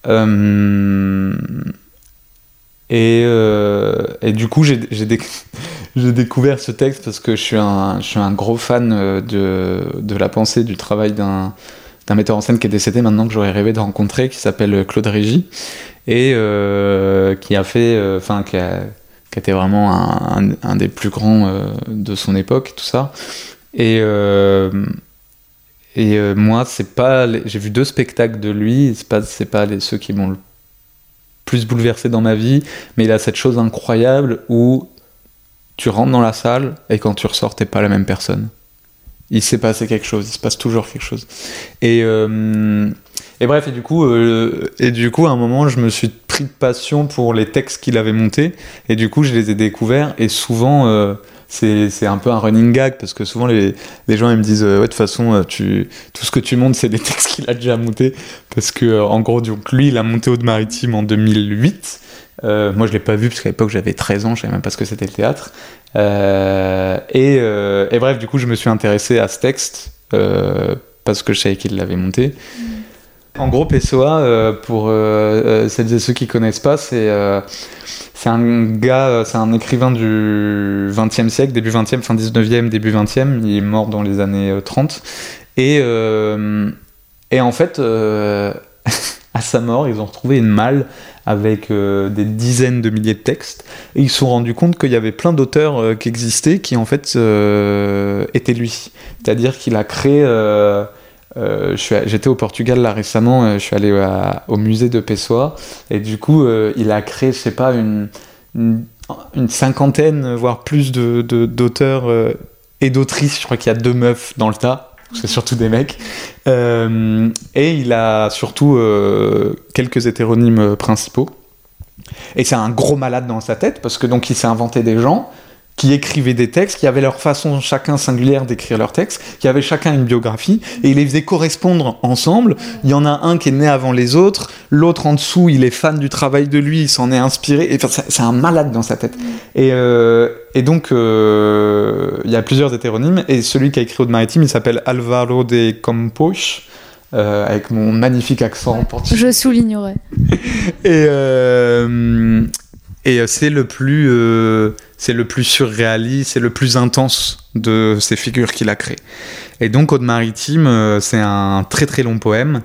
Euh, et, euh, et, du coup, (laughs) j'ai, découvert ce texte parce que je suis un, gros fan euh, de, la pensée, du travail d'un, metteur en scène qui est décédé maintenant que j'aurais rêvé de rencontrer, qui s'appelle Claude Régis, et euh, qui a fait, euh, enfin, qui, a, qui était vraiment un, des plus grands de son époque, tout ça. Et, moi, c'est pas, j'ai vu deux spectacles de lui, c'est pas, pas ceux qui m'ont le plus bouleversé dans ma vie, mais il a cette chose incroyable où tu rentres dans la salle et quand tu ressors, t'es pas la même personne. Il s'est passé quelque chose, il se passe toujours quelque chose. Et, euh, et bref, et du, coup, euh, et du coup, à un moment, je me suis pris de passion pour les textes qu'il avait montés, et du coup, je les ai découverts, et souvent, euh, c'est un peu un running gag, parce que souvent, les, les gens ils me disent, ouais, de toute façon, tu, tout ce que tu montes, c'est des textes qu'il a déjà montés, parce que, en gros, donc, lui, il a monté Haute Maritime en 2008, euh, moi, je l'ai pas vu parce qu'à l'époque j'avais 13 ans, je savais même pas ce que c'était le théâtre. Euh, et, euh, et, bref, du coup, je me suis intéressé à ce texte parce que je savais qu'il l'avait monté. En gros, Pessoa, euh, pour euh, celles et ceux qui connaissent pas, c'est un gars, c'est un écrivain du 20e siècle, début 20e, fin 19e, début 20e. Il est mort dans les années 30. Et, et en fait, (laughs) à sa mort, ils ont retrouvé une malle avec euh, des dizaines de milliers de textes, et ils se sont rendus compte qu'il y avait plein d'auteurs euh, qui existaient qui en fait euh, étaient lui. C'est-à-dire qu'il a créé... J'étais au Portugal là récemment, je suis allé au musée de Pessoa, et du coup, il a créé, je sais pas, une, une, cinquantaine, voire plus d'auteurs de, et d'autrices. Je crois qu'il y a deux meufs dans le tas c'est surtout des mecs. Euh, et il a surtout euh, quelques hétéronymes principaux. Et c'est un gros malade dans sa tête parce que donc il s'est inventé des gens qui écrivaient des textes, qui avaient leur façon chacun singulière d'écrire leurs textes, qui avaient chacun une biographie, et il les faisait correspondre ensemble. Il y en a un qui est né avant les autres, l'autre en dessous, il est fan du travail de lui, il s'en est inspiré. Et c'est un malade dans sa tête. Et, euh, et donc, euh, il y a plusieurs hétéronymes, et celui qui a écrit Aude Maritime, il s'appelle Alvaro de Campos. Euh, avec mon magnifique accent portugais. Je soulignerai. (laughs) et, et c'est le plus c'est le plus surréaliste, c'est le plus intense de ces figures qu'il a créées. Et donc, Aude Maritime, euh, c'est un très très long poème.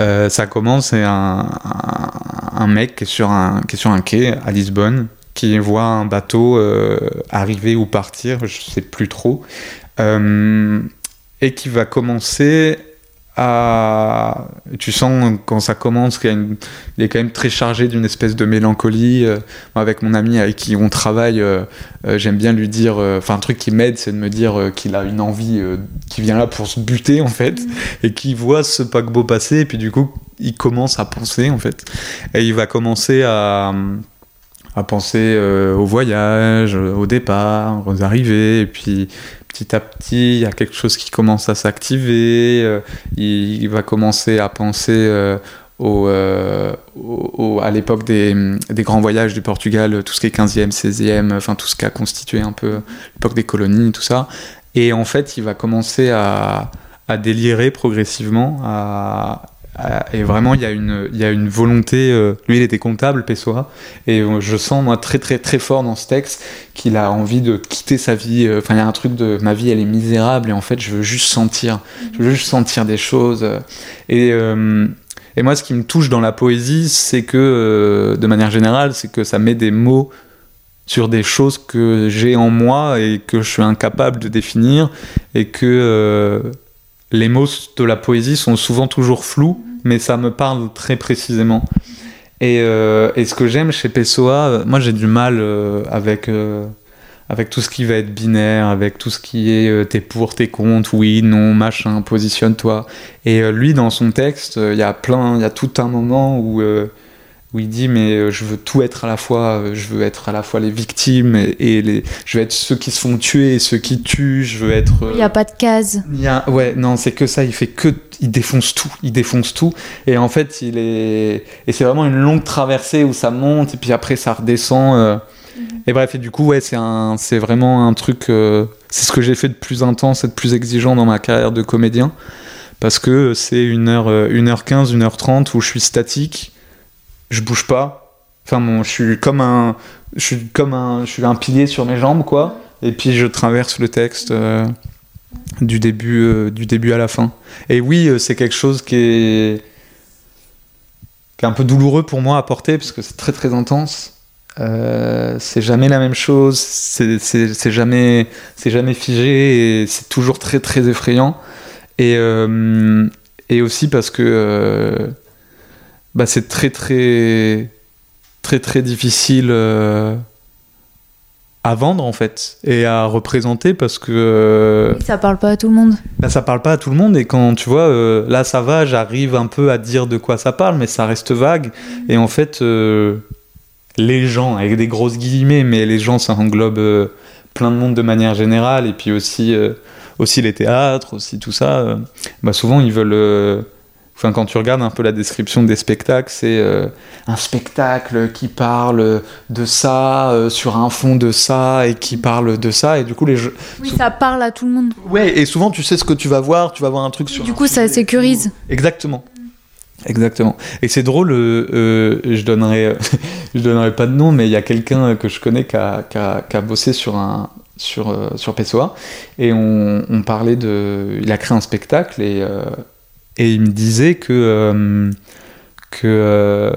Euh, ça commence, c'est un, mec qui est, sur un, qui est sur un quai à Lisbonne, qui voit un bateau euh, arriver ou partir, je sais plus trop, et qui va commencer tu sens quand ça commence qu'il est quand même très chargé d'une espèce de mélancolie. Euh, avec mon ami avec qui on travaille, euh, euh, j'aime bien lui dire, enfin un truc qui m'aide, c'est de me dire qu'il a une envie, qui vient là pour se buter en fait, mm. et qui voit ce paquebot passer, et puis du coup il commence à penser en fait, et il va commencer à à penser au voyage, au départ, aux arrivées, et puis petit à petit, il y a quelque chose qui commence à s'activer, euh, il, va commencer à penser euh, euh, au, à l'époque des, des, grands voyages du Portugal, tout ce qui est 15e, 16e, enfin tout ce qui a constitué un peu l'époque des colonies, tout ça. Et en fait, il va commencer à, à délirer progressivement, à, et vraiment, il y a une, il y a une volonté. Euh, lui, il était comptable, Pessoa, et euh, je sens moi très très très fort dans ce texte qu'il a envie de quitter sa vie. Enfin, il y a un truc de ma vie, elle est misérable, et en fait, je veux juste sentir, je veux juste sentir des choses. Et et moi, ce qui me touche dans la poésie, c'est que, de manière générale, c'est que ça met des mots sur des choses que j'ai en moi et que je suis incapable de définir, et que les mots de la poésie sont souvent toujours flous, mais ça me parle très précisément. Et, euh, ce que j'aime chez Pessoa, euh, moi j'ai du mal euh, avec, avec tout ce qui va être binaire, avec tout ce qui est t'es pour, t'es contre, oui, non, machin, positionne-toi. Et lui, dans son texte, il y a plein, il y a tout un moment où où il dit mais euh, je veux tout être à la fois, euh, je veux être à la fois les victimes et, les, je veux être ceux qui se font tuer et ceux qui tuent, je veux être. Il n'y a pas de case. Il y a, ouais, non, c'est que ça, il fait que, il défonce tout, il défonce tout, et en fait, il est, et c'est vraiment une longue traversée où ça monte et puis après ça redescend. Euh. Mhm. Et bref, et du coup, ouais, c'est un, c'est vraiment un truc, c'est ce que j'ai fait de plus intense et de plus exigeant dans ma carrière de comédien, parce que c'est une heure, une heure 15, une heure 30 où je suis statique je bouge pas. Enfin, bon, je suis comme un, je suis comme un, je suis un pilier sur mes jambes, quoi. Et puis je traverse le texte euh, du début, euh, du début à la fin. Et oui, euh, c'est quelque chose qui est, qui est un peu douloureux pour moi à porter parce que c'est très très intense. c'est jamais la même chose, c'est jamais, jamais figé et c'est toujours très très effrayant. Et, et aussi parce que bah, c'est très très très très difficile euh, à vendre en fait et à représenter parce que euh, ça parle pas à tout le monde. Bah, ça parle pas à tout le monde et quand tu vois euh, là ça va, j'arrive un peu à dire de quoi ça parle mais ça reste vague et en fait les gens avec des grosses guillemets mais les gens ça englobe plein de monde de manière générale et puis aussi aussi les théâtres, aussi tout ça bah souvent ils veulent Enfin, quand tu regardes un peu la description des spectacles, c'est euh, un spectacle qui parle de ça, euh, sur un fond de ça, et qui parle de ça, et du coup, les jeux. Oui, ça parle à tout le monde. Ouais, et souvent, tu sais ce que tu vas voir, tu vas voir un truc sur. Du coup, ça sécurise. Exactement. Exactement. Et c'est drôle, euh, je donnerai, (laughs) je donnerai pas de nom, mais il y a quelqu'un que je connais qui a, qui a, qui a bossé sur un sur sur PSOA et on, on, parlait de, il a créé un spectacle et et il me disait que que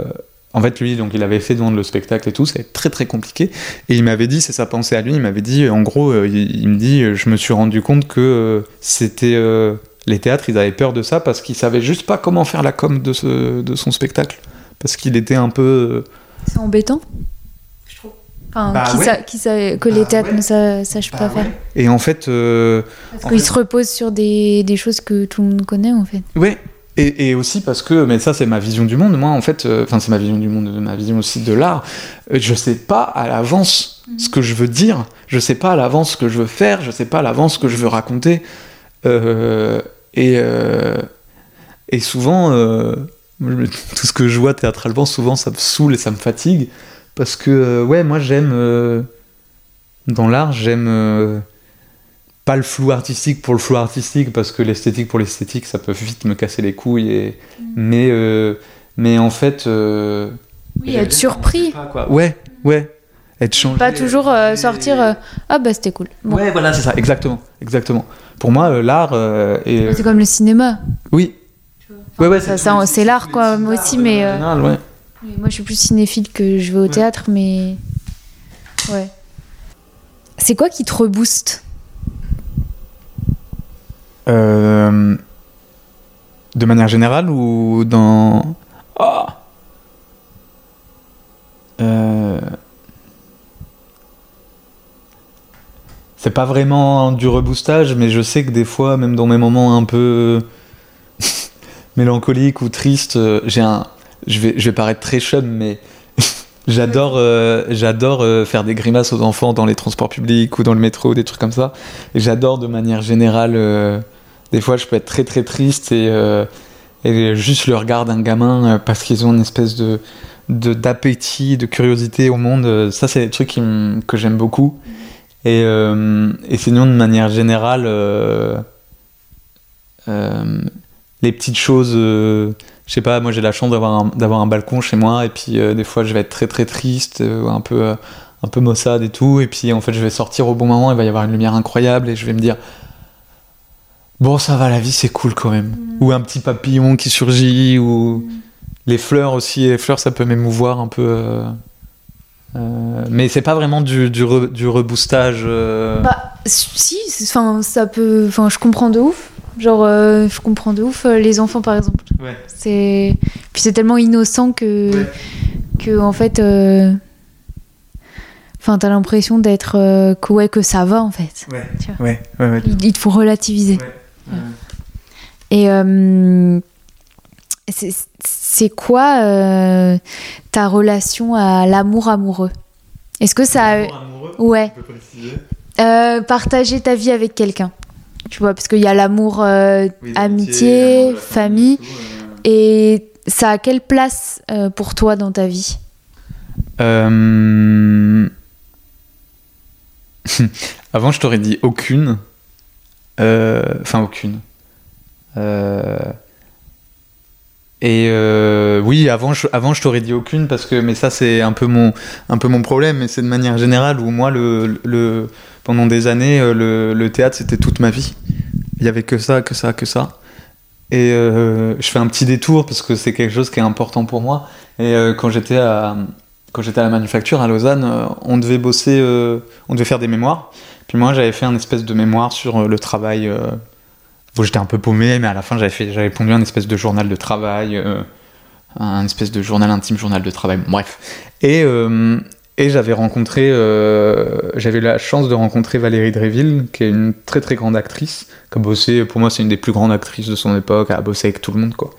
en fait, lui, donc, il avait fait vendre le spectacle et tout, c'était très très compliqué. Et il m'avait dit, c'est sa pensée à lui, il m'avait dit, en gros, il, il, me dit, je me suis rendu compte que c'était les théâtres, ils avaient peur de ça parce qu'ils savaient juste pas comment faire la com de, ce, de son spectacle. Parce qu'il était un peu. C'est embêtant? Enfin, bah qui ouais. qui que les bah théâtres ouais. ne sachent bah pas ouais. faire. Et en fait. Euh, parce qu'ils se reposent sur des, des, choses que tout le monde connaît, en fait. Ouais. Et, et aussi parce que, mais ça c'est ma vision du monde, moi en fait, enfin euh, c'est ma vision du monde, ma vision aussi de l'art, euh, je sais pas à l'avance mm -hmm. ce que je veux dire, je sais pas à l'avance ce que je veux faire, je sais pas à l'avance ce que je veux raconter. Euh, et, et souvent, (laughs) tout ce que je vois théâtralement, souvent ça me saoule et ça me fatigue. Parce que, euh, ouais, moi j'aime. Euh, dans l'art, j'aime. Euh, pas le flou artistique pour le flou artistique, parce que l'esthétique pour l'esthétique, ça peut vite me casser les couilles. Et, mmh. mais, mais en fait. oui, être surpris. Pas, quoi. Ouais, ouais être changé. Pas toujours euh, sortir euh, ah bah c'était cool. Bon. Ouais, voilà, c'est ça, exactement, exactement. Pour moi, euh, l'art est. C'est comme le cinéma. Oui. Enfin, ouais, ouais, ça, ça c'est l'art quoi, moi aussi, mais. Général, ouais. Moi, je suis plus cinéphile que je vais au théâtre, mais ouais. C'est quoi qui te rebooste? De manière générale ou dans? Oh euh... c'est pas vraiment du reboostage, mais je sais que des fois, même dans mes moments un peu (laughs) mélancoliques ou tristes, euh, j'ai un. Je vais, je vais paraître très chum, mais (laughs) j'adore euh, j'adore euh, faire des grimaces aux enfants dans les transports publics ou dans le métro, des trucs comme ça. Et j'adore de manière générale. Euh, des fois, je peux être très très triste et, juste le regard d'un gamin parce qu'ils ont une espèce de d'appétit, de, curiosité au monde. Ça, c'est des trucs que j'aime beaucoup. Et, et, sinon, de manière générale, les petites choses, je sais pas, moi j'ai la chance d'avoir un, d'avoir un balcon chez moi, et puis des fois je vais être très très triste, un peu, un peu maussade et tout, et puis en fait je vais sortir au bon moment, il va y avoir une lumière incroyable, et je vais me dire, bon ça va, la vie c'est cool quand même. Mmh. Ou un petit papillon qui surgit, ou mmh. les fleurs aussi, les fleurs ça peut m'émouvoir un peu. Euh, mais c'est pas vraiment du, du, re, du reboostage. Euh... Bah, si, enfin, ça peut. Enfin, je comprends de ouf. Genre, euh, je comprends de ouf euh, les enfants, par exemple. Ouais. C'est. Puis c'est tellement innocent que. Ouais. Que, en fait. Euh, enfin, t'as l'impression d'être. que, ouais, que ça va, en fait. Ouais. Tu vois ouais, ouais. Il, faut relativiser. Ouais. Et c'est quoi euh, ta relation à l'amour amoureux? Est-ce que ça. Amoureux, ouais. Euh, partager ta vie avec quelqu'un. Tu vois, parce qu'il y a l'amour euh, oui, amitié, famille. Et ça a quelle place euh, pour toi dans ta vie? Euh, (laughs) Avant, je t'aurais dit aucune. Enfin, aucune. Et euh, oui, avant je, avant je t'aurais dit aucune parce que mais ça c'est un peu mon un peu mon problème. Mais c'est de manière générale où moi le, le pendant des années euh, le, théâtre c'était toute ma vie. Il y avait que ça, que ça, que ça. Et euh, je fais un petit détour parce que c'est quelque chose qui est important pour moi. Et euh, quand j'étais à quand j'étais à la manufacture à Lausanne, on devait bosser, on devait faire des mémoires. Puis moi j'avais fait un espèce de mémoire sur le travail Bon, j'étais un peu paumé, mais à la fin, j'avais fait, pondu un espèce de journal de travail, un espèce de journal intime, journal de travail, bref. Et, et j'avais rencontré, euh, j'avais la chance de rencontrer Valérie Dréville, qui est une très très grande actrice, qui a bossé, pour moi, c'est une des plus grandes actrices de son époque, elle a bossé avec tout le monde, quoi.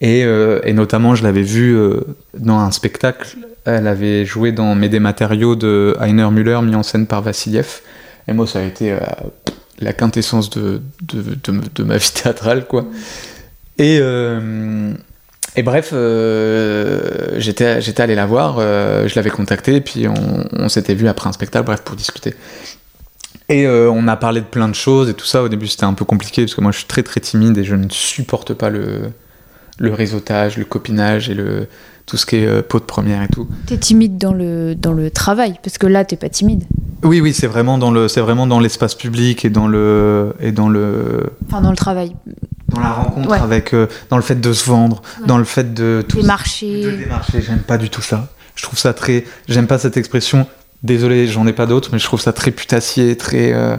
Et, euh, notamment, je l'avais vue euh, dans un spectacle, elle avait joué dans Mes des matériaux de Heiner Müller, mis en scène par Vassiliev. Et moi, ça a été la quintessence de, de, de, de, ma vie théâtrale, quoi. Et, et bref, euh, j'étais, j'étais allé la voir, euh, je l'avais contactée, puis on, on s'était vu après un spectacle, bref, pour discuter. Et euh, on a parlé de plein de choses et tout ça. Au début, c'était un peu compliqué parce que moi, je suis très très timide et je ne supporte pas le, le réseautage, le copinage et le, tout ce qui est peau de première et tout. T'es timide dans le, dans le travail, parce que là, t'es pas timide. Oui, oui, c'est vraiment dans le, c'est vraiment dans l'espace public et dans le, et dans le, Enfin, dans le travail. Dans la rencontre Ouais. avec, euh, dans le fait de se vendre, Ouais. dans le fait de tout de marchés. démarcher. J'aime pas du tout ça. Je trouve ça très, j'aime pas cette expression. Désolé, j'en ai pas d'autres, mais je trouve ça très putassier, très, euh,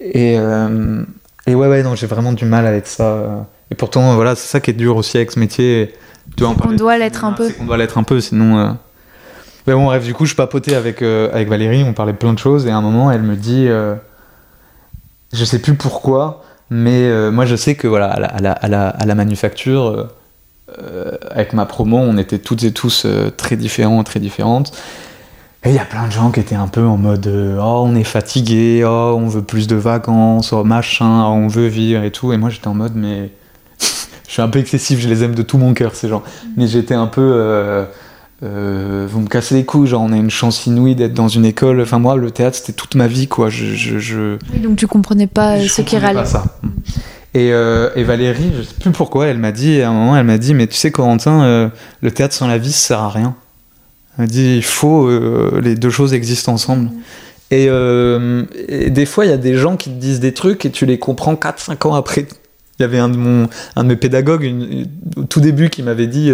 et, euh, et ouais, ouais, non, j'ai vraiment du mal avec ça. Et pourtant, voilà, c'est ça qui est dur aussi avec ce métier. Tu On doit l'être un peu. Qu'on doit l'être un peu, sinon. Mais bon, bref, du coup, je papotais avec, avec Valérie, on parlait de plein de choses, et à un moment, elle me dit. je sais plus pourquoi, mais euh, moi, je sais que, voilà, à la, manufacture, euh, euh, avec ma promo, on était toutes et tous très différents, très différentes. Et il y a plein de gens qui étaient un peu en mode Oh, on est fatigué, oh, on veut plus de vacances, oh, machin, oh, on veut vivre et tout. Et moi, j'étais en mode Mais. (laughs) je suis un peu excessif, je les aime de tout mon cœur, ces gens. Mais j'étais un peu. Euh, vous me cassez les couilles, genre on a une chance inouïe d'être dans une école. Enfin, moi, le théâtre, c'était toute ma vie, quoi. Je, je, je, Oui, donc tu comprenais pas euh, je ce qui pas ça. Et, euh, et Valérie, je sais plus pourquoi, elle m'a dit, à un moment, elle m'a dit, mais tu sais, Corentin, euh, le théâtre sans la vie, ça sert à rien. Elle m'a dit, il faut, les deux choses existent ensemble. Et, euh, et des fois, il y a des gens qui te disent des trucs et tu les comprends 4-5 ans après. Il y avait un de, mon, un de mes pédagogues, une- au tout début, qui m'avait dit,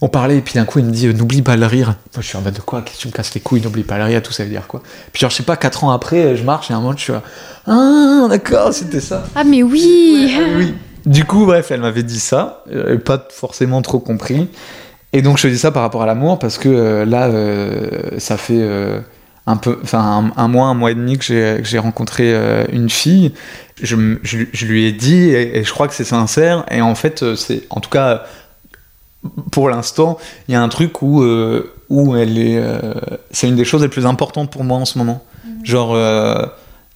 on parlait, et puis d'un coup, il me dit, euh, n'oublie pas le rire. Moi, je suis en mode de quoi Qu'est-ce que tu me casses les couilles, n'oublie pas le rire, tout ça veut dire quoi Puis genre, je sais pas, 4 ans après, je marche et à un moment, je suis là, ah, d'accord, c'était ça. Ah, mais oui oui. Du coup, bref, elle m'avait dit ça, j'avais pas forcément trop compris. Et donc, je dis ça par rapport à l'amour parce que euh, là, euh, ça fait euh, un peu, enfin, un, un mois, un mois et demi que j'ai rencontré euh, une fille. Je, je, je lui ai dit, et, et je crois que c'est sincère. Et en fait, euh, c'est, en tout cas, pour l'instant, il y a un truc où, euh, où elle est, euh, c'est une des choses les plus importantes pour moi en ce moment. Genre. euh,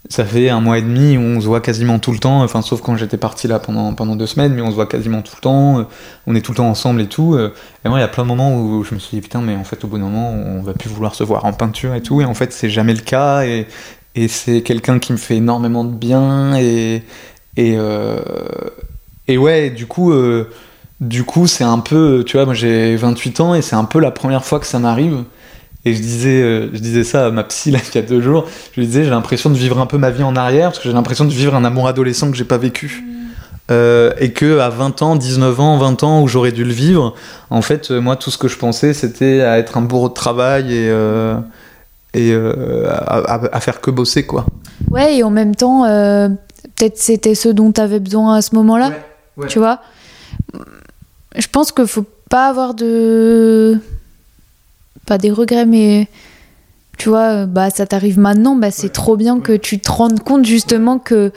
ça fait un mois et demi où on se voit quasiment tout le temps, enfin sauf quand j'étais parti là pendant, pendant deux semaines, mais on se voit quasiment tout le temps, on est tout le temps ensemble et tout. Et moi il y a plein de moments où je me suis dit putain mais en fait au bout d'un moment on va plus vouloir se voir en peinture et tout, et en fait c'est jamais le cas, et, et c'est quelqu'un qui me fait énormément de bien, et, et, et ouais, du coup, du coup c'est un peu, tu vois, moi j'ai 28 ans et c'est un peu la première fois que ça m'arrive. Et je disais, euh, je disais ça à ma psy là, il y a deux jours. Je lui disais, j'ai l'impression de vivre un peu ma vie en arrière parce que j'ai l'impression de vivre un amour adolescent que j'ai pas vécu. Euh, et que à 20 ans, 19 ans, 20 ans où j'aurais dû le vivre, en fait, euh, moi tout ce que je pensais c'était à être un bourreau de travail et, euh, et euh, à, à- à faire que bosser quoi. Ouais, et en même temps, peut-être c'était ce dont tu avais besoin à ce moment-là, ouais. tu vois? Je pense qu'il faut pas avoir de. Pas des regrets, mais. Tu vois, bah ça t'arrive maintenant, bah c'est Ouais. trop bien que tu te rendes compte justement que.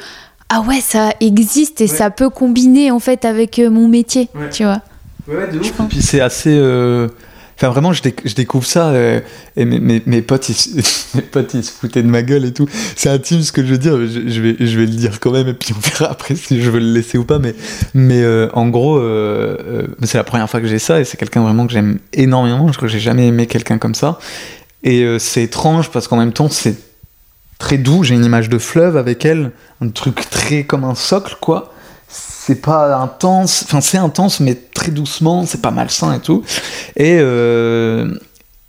Ah ouais, ça existe et Ouais. ça peut combiner en fait avec euh, mon métier, Ouais. tu vois. Ouais, de Je ouf. Et puis c'est assez. euh, Enfin, vraiment, je, déc- je découvre ça euh, et mes, potes, ils, (laughs) mes potes, ils se foutaient de ma gueule et tout. C'est intime ce que je veux dire, je, je vais, je vais le dire quand même et puis on verra après si je veux le laisser ou pas. Mais, mais euh, en gros, euh, c'est la première fois que j'ai ça et c'est quelqu'un vraiment que j'aime énormément. Je crois que j'ai jamais aimé quelqu'un comme ça. Et c'est étrange parce qu'en même temps, c'est très doux. J'ai une image de fleuve avec elle, un truc très comme un socle, quoi. C'est pas intense, enfin c'est intense, mais très doucement, c'est pas malsain et tout. Et, euh,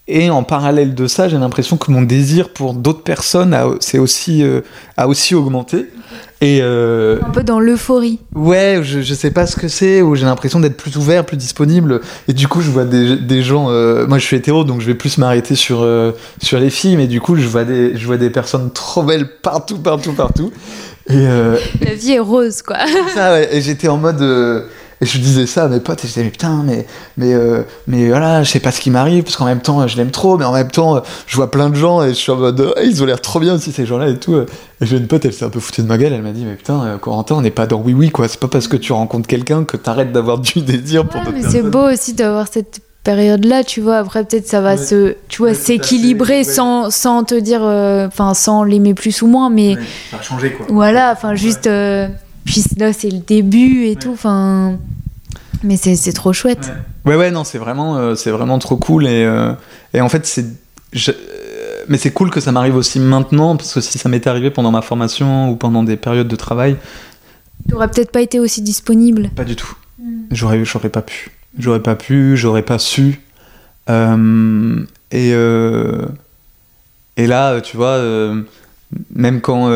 et en parallèle de ça, j'ai l'impression que mon désir pour d'autres personnes a, c'est aussi, euh, a aussi augmenté. Et euh, Un peu dans l'euphorie. ouais, je, je sais pas ce que c'est, où j'ai l'impression d'être plus ouvert, plus disponible. Et du coup, je vois des, des gens. euh, moi, je suis hétéro, donc je vais plus m'arrêter sur, euh, sur les filles, mais du coup, je vois, des, je vois des personnes trop belles partout, partout, partout. Et, euh, La vie est rose, quoi. ça, ouais. Et j'étais en mode. euh, et je disais ça à mes potes, et je disais, mais putain, mais, mais, euh, mais voilà, je sais pas ce qui m'arrive, parce qu'en même temps, je l'aime trop, mais en même temps, je vois plein de gens, et je suis en mode, Ah, ils ont l'air trop bien aussi, ces gens-là, et tout. Et j'ai une pote, elle s'est un peu foutue de ma gueule, elle m'a dit, mais putain, euh, Corentin, on n'est pas dans oui, oui, quoi. C'est pas parce que tu rencontres quelqu'un que t'arrêtes d'avoir du désir pour Ouais, d'autres mais c'est beau aussi d'avoir cette période-là, tu vois. Après, peut-être ça va Ouais. se, tu vois, s'équilibrer ouais. sans, sans te dire, euh, enfin, sans l'aimer plus ou moins, mais Ouais, ça a changé, quoi. voilà, enfin, juste. euh, puis là, c'est le début et Ouais. tout, enfin. Mais c'est c'est trop chouette. Ouais, ouais, non, c'est vraiment, euh, c'est vraiment trop cool. Et, euh, et en fait, c'est. je- euh, Mais c'est cool que ça m'arrive aussi maintenant, parce que si ça m'était arrivé pendant ma formation ou pendant des périodes de travail, Tu aurais peut-être pas été aussi disponible. pas du tout. J'aurais, j'aurais pas pu. J'aurais pas pu, j'aurais pas su. Euh, et, euh, et là, tu vois, euh, même quand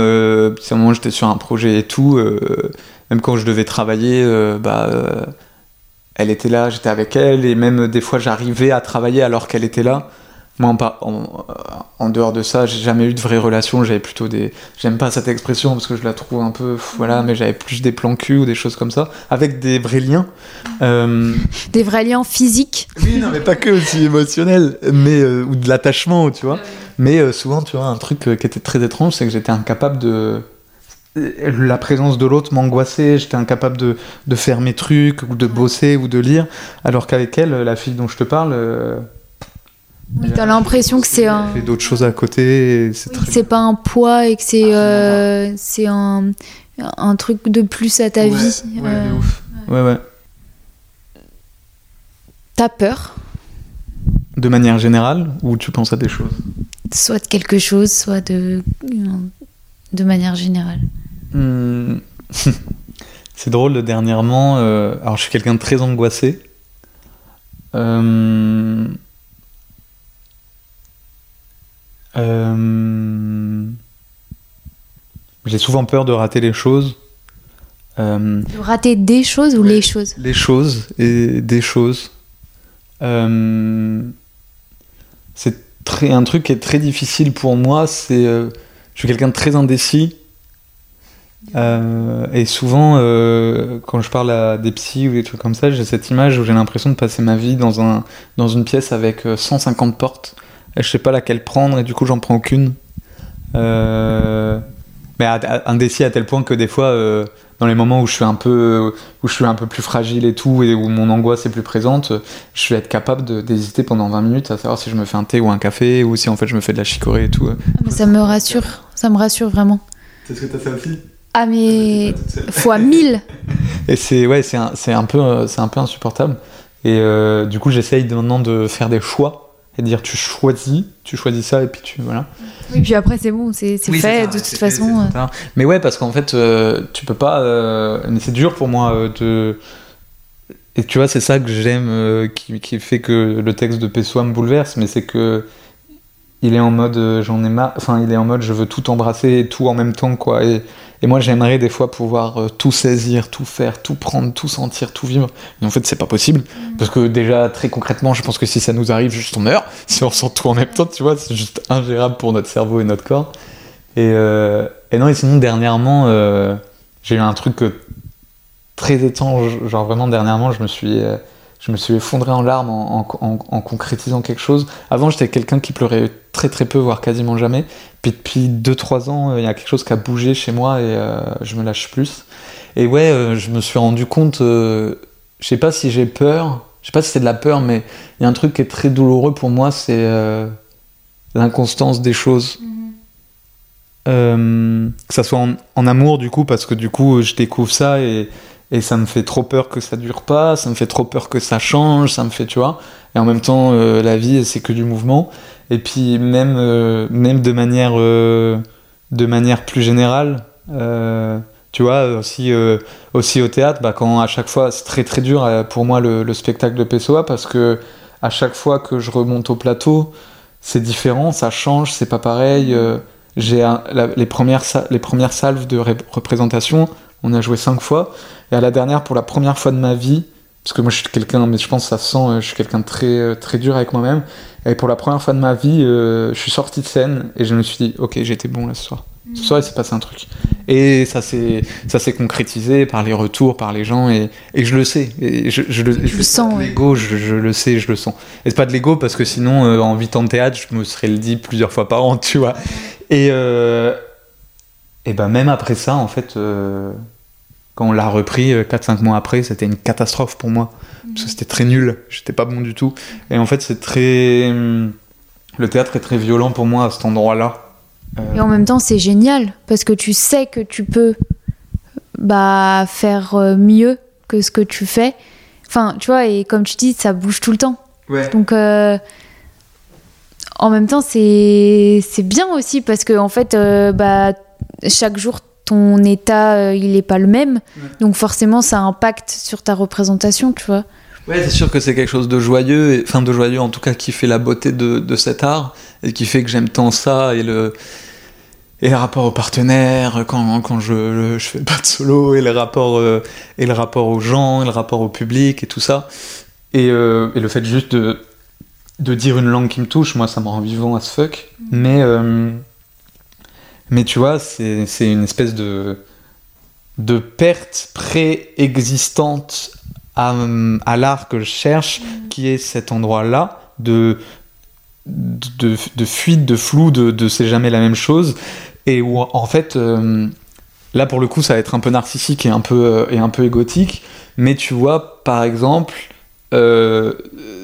j'étais sur un projet et tout, même quand je devais travailler, bah, elle était là, j'étais avec elle, et même des fois j'arrivais à travailler alors qu'elle était là. Moi, en, par- en- dehors de ça, j'ai jamais eu de vraie relation. J'avais plutôt des. J'aime pas cette expression parce que je la trouve un peu. Voilà, mais j'avais plus des plans cul ou des choses comme ça, avec des vrais liens. Euh, Des vrais liens physiques. oui, non, mais pas que aussi émotionnel, mais euh, ou de l'attachement, tu vois. Mais euh, souvent, tu vois, un truc euh, qui était très étrange, c'est que j'étais incapable de. La présence de l'autre m'angoissait, j'étais incapable de, de faire mes trucs, ou de bosser, ou de lire, alors qu'avec elle, la fille dont je te parle, euh, Oui, t'as l'impression que c'est un. fait d'autres choses à côté, c'est Oui, très. que c'est pas un poids et que c'est euh, c'est un, un truc de plus à ta Ouais, vie. ouais, Euh, ouf. Ouais, ouais. T'as peur, De manière générale, ou tu penses à des choses? Soit de quelque chose, soit de de manière générale. Hmm. (laughs) C'est drôle, dernièrement, euh, alors je suis quelqu'un de très angoissé. Euh, euh, J'ai souvent peur de rater les choses. Euh, De rater des choses ou les choses? les choses et des choses. Euh, c'est très un truc qui est très difficile pour moi. C'est je suis quelqu'un de très indécis. Et souvent, quand je parle à des psys ou des trucs comme ça, j'ai cette image où j'ai l'impression de passer ma vie dans, un, dans une pièce avec euh, 150 portes. Et je sais pas laquelle prendre et du coup, j'en prends aucune. Euh, mais indécis à tel point que des fois, euh, dans les moments où je suis un peu, où je suis un peu plus fragile et tout, et où mon angoisse est plus présente, je vais être capable d'hésiter pendant 20 minutes à savoir si je me fais un thé ou un café, ou si en fait je me fais de la chicorée et tout. Ah, mais ça me rassure, ça me rassure vraiment. C'est ce que t'as fait aussi? Ah mais fois mille. (laughs) Et c'est ouais, c'est un, peu, euh, c'est un peu insupportable. Et euh, du coup, j'essaye maintenant de faire des choix et dire tu choisis, tu choisis ça et puis tu voilà. Oui, puis après c'est bon, c'est c'est Oui, fait ça, de toute fait, façon. euh. Mais ouais, parce qu'en fait, euh, tu peux pas. euh, mais c'est dur pour moi euh, de. Et tu vois, c'est ça que j'aime, euh, qui, qui fait que le texte de Pessoa me bouleverse, mais c'est que il est en mode euh, j'en ai marre. Enfin, il est en mode je veux tout embrasser et tout en même temps, quoi. Et, et moi, j'aimerais des fois pouvoir euh, tout saisir, tout faire, tout prendre, tout sentir, tout vivre. Mais en fait, c'est pas possible. Parce que déjà, très concrètement, je pense que si ça nous arrive, juste on meurt. (laughs) Si on ressent tout en même temps, tu vois, c'est juste ingérable pour notre cerveau et notre corps. Et, euh, et non, et sinon, dernièrement, euh, j'ai eu un truc très étrange. Genre, vraiment, dernièrement, je me suis, je me suis effondré en larmes en, en- en- en concrétisant quelque chose. Avant, j'étais quelqu'un qui pleurait très très peu, voire quasiment jamais. Puis depuis 2-3 ans, euh, il y a quelque chose qui a bougé chez moi et euh, je me lâche plus. Et ouais, euh, je me suis rendu compte, euh, je sais pas si j'ai peur, je sais pas si c'est de la peur, mais il y a un truc qui est très douloureux pour moi, c'est l'inconstance des choses. Euh, que ça soit en, en amour du coup parce que du coup je découvre ça et, et ça me fait trop peur que ça dure pas ça me fait trop peur que ça change ça me fait tu vois. Et en même temps euh, la vie c'est que du mouvement. Et puis même euh, même de manière euh, de manière plus générale tu vois aussi aussi au théâtre bah, quand à chaque fois c'est très très dur pour moi le, le spectacle de Pessoa parce que à chaque fois que je remonte au plateau c'est différent ça change c'est pas pareil j'ai les, premières, les premières salves de ré- représentation, on a joué cinq fois, et à la dernière, pour la première fois de ma vie, parce que moi je suis quelqu'un, mais je pense que ça se sent, euh, je suis quelqu'un de très, euh, très dur avec moi-même, et pour la première fois de ma vie, euh, je suis sorti de scène, et je me suis dit, ok, j'étais bon là ce soir. Ce soir, il s'est passé un truc. Et ça s'est, ça s'est concrétisé par les retours, par les gens, et, et je le sais. Et je, je le, Je le sens, ouais. L'ego, je, je le sais, je le sens. Et c'est pas de l'ego parce que sinon, euh, en 8 ans de théâtre, je me serais le dit plusieurs fois par an, (laughs) tu vois. Et, euh, et ben même après ça, en fait, quand on l'a repris 4-5 mois après, c'était une catastrophe pour moi. Parce que c'était très nul, j'étais pas bon du tout. Et en fait, c'est très. hum, Le théâtre est très violent pour moi à cet endroit-là. Euh, Et en même temps, c'est génial parce que tu sais que tu peux bah, faire euh, mieux que ce que tu fais. Enfin, tu vois, et comme tu dis, ça bouge tout le temps. ouais. Donc, euh, en même temps, c'est c'est bien aussi parce que en fait, euh, bah, chaque jour ton état, euh, il est pas le même. Donc forcément, ça impacte sur ta représentation, tu vois. Ouais, c'est sûr que c'est quelque chose de joyeux, et, enfin de joyeux en tout cas qui fait la beauté de, de cet art et qui fait que j'aime tant ça et le et le rapport aux partenaires quand, quand je, je fais pas de solo et le rapport euh, et le rapport aux gens et le rapport au public et tout ça et, euh, et le fait juste de de dire une langue qui me touche moi ça me rend vivant as fuck mais euh, mais tu vois c'est une espèce de de perte préexistante à, à l'art que je cherche, qui est cet endroit-là de, de, de fuite, de flou, de, de c'est jamais la même chose, et où en fait, euh, là pour le coup, ça va être un peu narcissique et un peu, euh, et un peu égotique, mais tu vois, par exemple, euh,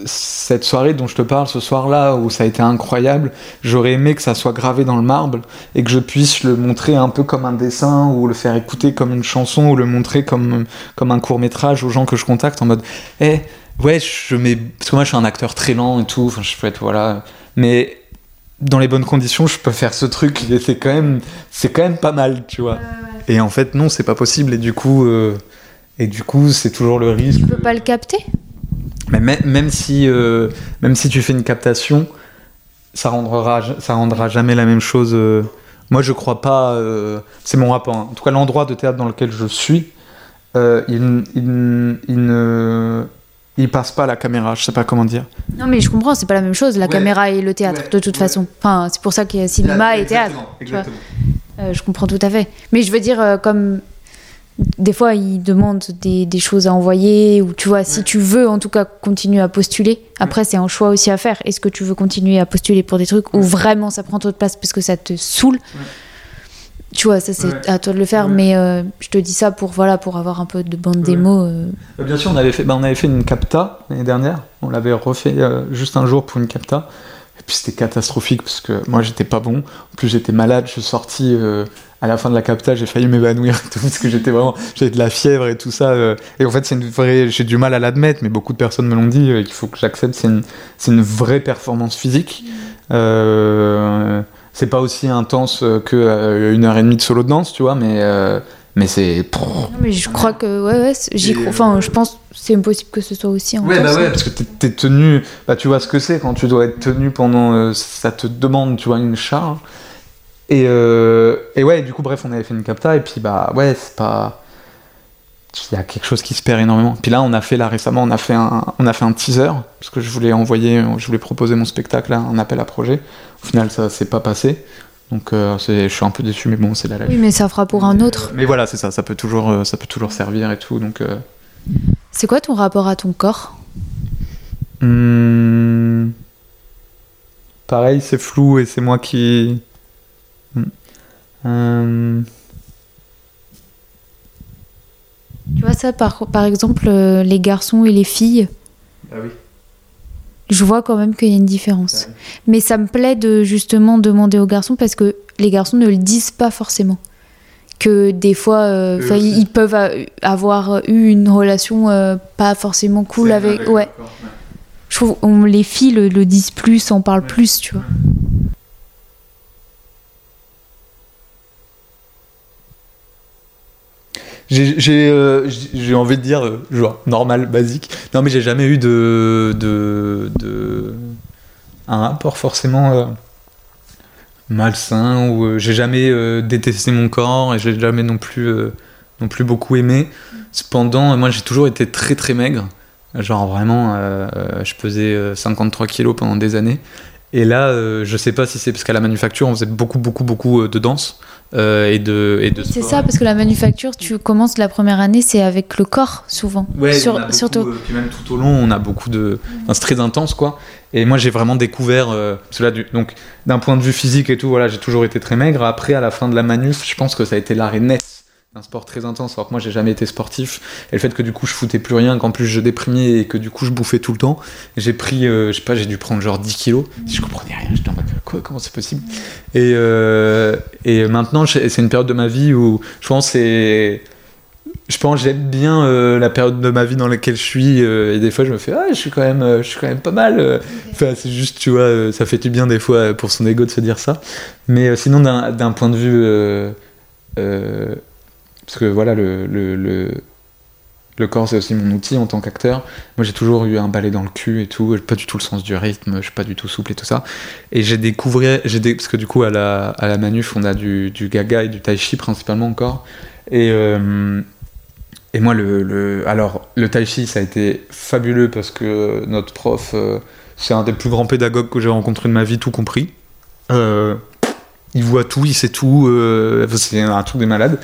cette soirée dont je te parle ce soir-là, où ça a été incroyable, j'aurais aimé que ça soit gravé dans le marbre et que je puisse le montrer un peu comme un dessin ou le faire écouter comme une chanson ou le montrer comme, comme un court métrage aux gens que je contacte en mode Eh, ouais, je mets. Parce que moi je suis un acteur très lent et tout, enfin, je peux être. Voilà. Mais dans les bonnes conditions, je peux faire ce truc et c'est quand même, c'est quand même pas mal, tu vois. Et en fait, non, c'est pas possible et du coup. euh, et du coup, c'est toujours le risque. Tu peux pas le capter? Mais même, même si, euh, même si tu fais une captation, ça rendra, ça rendra jamais la même chose. euh. Moi, je crois pas. euh, c'est mon rapport. hein. En tout cas, l'endroit de théâtre dans lequel je suis, euh, il, il, il ne. Il passe pas à la caméra, je sais pas comment dire. Non, mais je comprends, c'est pas la même chose, la Ouais. caméra et le théâtre, Ouais, de toute ouais. façon. Enfin, c'est pour ça qu'il y a cinéma et théâtre. tu vois. Euh, je comprends tout à fait. Mais je veux dire, comme des fois, ils demandent des, des choses à envoyer, ou tu vois, si tu veux en tout cas continuer à postuler, après, c'est un choix aussi à faire. Est-ce que tu veux continuer à postuler pour des trucs où vraiment ça prend trop de place parce que ça te saoule? Tu vois, ça c'est Ouais. à toi de le faire, Ouais. mais euh, je te dis ça pour voilà pour avoir un peu de bande Ouais. démo. euh. Euh, Bien sûr, on avait fait, bah, on avait fait une capta l'année dernière. On l'avait refait euh, juste un jour pour une capta. Puis c'était catastrophique parce que moi j'étais pas bon. En plus j'étais malade. Je suis sorti euh, à la fin de la capta, j'ai failli m'évanouir tout parce que j'étais vraiment, j'avais de la fièvre et tout ça. euh. Et en fait c'est une vraie, j'ai du mal à l'admettre, mais beaucoup de personnes me l'ont dit. euh, qu'il faut que j'accepte. C'est une, c'est une vraie performance physique. C'est pas aussi intense que une heure et demie de solo de danse, tu vois, mais mais c'est. Non, mais je crois que ouais, ouais j'y crois. Enfin, je pense que c'est impossible que ce soit aussi Ouais, intense. bah ouais, parce que t'es, t'es tenu, bah tu vois ce que c'est quand tu dois être tenu pendant, euh, ça te demande, tu vois, une charge. Et, euh, et ouais, du coup, bref, on avait fait une capta, et puis bah ouais, c'est pas. Il y a quelque chose qui se perd énormément. Puis là, on a fait, là récemment, on a fait un, on a fait un teaser, parce que je voulais envoyer, je voulais proposer mon spectacle à un appel à projet. Au final, ça s'est pas passé. Donc euh, je suis un peu déçu, mais bon, c'est la life. Oui, mais ça fera pour un autre. Mais voilà, c'est ça, ça peut toujours, euh, ça peut toujours servir et tout. Donc, euh, C'est quoi ton rapport à ton corps? Hmm. Pareil, c'est flou et c'est moi qui. Hmm. Euh, Tu vois ça par, par exemple les garçons et les filles, Ah oui. Je vois quand même qu'il y a une différence. Ouais. Mais ça me plaît de justement demander aux garçons parce que les garçons ne le disent pas forcément. Que des fois, euh, ils ils peuvent avoir eu une relation euh, pas forcément cool avec. Ouais. Je trouve on, les filles le, le disent plus, en parlent Ouais. plus, tu vois. Euh, j'ai- envie de dire, euh, genre, normal, basique. Non, mais j'ai jamais eu de. de, de un rapport forcément euh, malsain ou j'ai jamais détesté mon corps et j'ai jamais non plus, non plus beaucoup aimé. Cependant, moi j'ai toujours été très très maigre. Genre vraiment, je pesais euh, 53 kilos pendant des années. Et là, euh, je sais pas si c'est parce qu'à la manufacture, on faisait beaucoup, beaucoup, beaucoup euh, de danse euh, et de, et de C'est ça, parce que la manufacture, tu commences la première année, c'est avec le corps, souvent. Ouais, Sur- on a beaucoup, surtout. euh, puis même tout au long, on a beaucoup de. enfin, c'est très intense, quoi. Et moi, j'ai vraiment découvert. euh, cela du... Donc, d'un point de vue physique et tout, voilà, j'ai toujours été très maigre. Après, à la fin de la manuf, je pense que ça a été l'arrêt net d'un sport très intense, alors que moi, j'ai jamais été sportif. Et le fait que du coup, je foutais plus rien, qu'en plus, je déprimais et que du coup, je bouffais tout le temps, j'ai pris, euh, je sais pas, j'ai dû prendre genre 10 kilos. Je comprenais rien, j'étais en mode, quoi, comment c'est possible? Et, euh, et maintenant, c'est une période de ma vie où je pense que c'est je pense que j'aime bien euh, la période de ma vie dans laquelle je suis euh, et des fois je me fais ah je suis quand même euh, je suis quand même pas mal euh. enfin c'est juste tu vois euh, ça fait du bien des fois euh, pour son ego de se dire ça mais euh, sinon d'un point de vue euh, euh, parce que voilà, le, le, le, le corps c'est aussi mon outil en tant qu'acteur. Moi j'ai toujours eu un balai dans le cul et tout, pas du tout le sens du rythme, je suis pas du tout souple et tout ça. Et j'ai découvert, parce que du coup à la, à la manuf on a du, du gaga et du tai chi principalement encore. Et, euh, et moi le, le, alors le tai chi ça a été fabuleux parce que notre prof euh, c'est un des plus grands pédagogues que j'ai rencontré de ma vie, tout compris. Euh, il voit tout, il sait tout, c'est un truc des malades.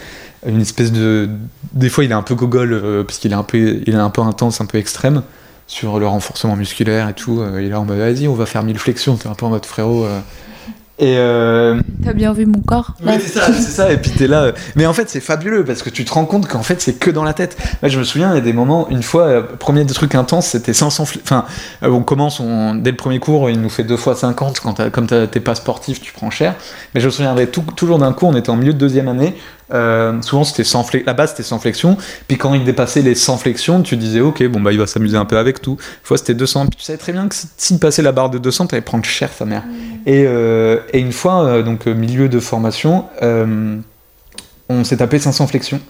Une espèce de. Des fois, il est un peu gogol, euh, parce qu'il est, un peu, il est un peu intense, un peu extrême, sur le renforcement musculaire et tout. Euh, il est là mode, vas-y, on va faire 1000 flexions, t'es un peu en mode frérot. euh. Et. euh, T'as bien vu mon corps oui, c'est ça, c'est ça, et puis t'es là. euh, Mais en fait, c'est fabuleux parce que tu te rends compte qu'en fait, c'est que dans la tête. Là, je me souviens, il y a des moments, une fois, premier des trucs intenses, c'était 500. fl- Enfin, on commence, on, dès le premier cours, il nous fait deux fois 50. Quand comme t'es pas sportif, tu prends cher. Mais je me souviendrai tout- toujours d'un cours, on était en milieu de deuxième année. Euh, souvent, c'était sans. La base, c'était sans flexion. Puis quand il dépassait les 100 flexions, tu disais, ok, bon, bah, il va s'amuser un peu avec tout. Une fois, c'était 200. Puis tu savais très bien que si- s'il passait la barre de 200, t'allais prendre cher, sa mère. Et, euh, et une fois, euh, donc milieu de formation, on s'est tapé 500 flexions.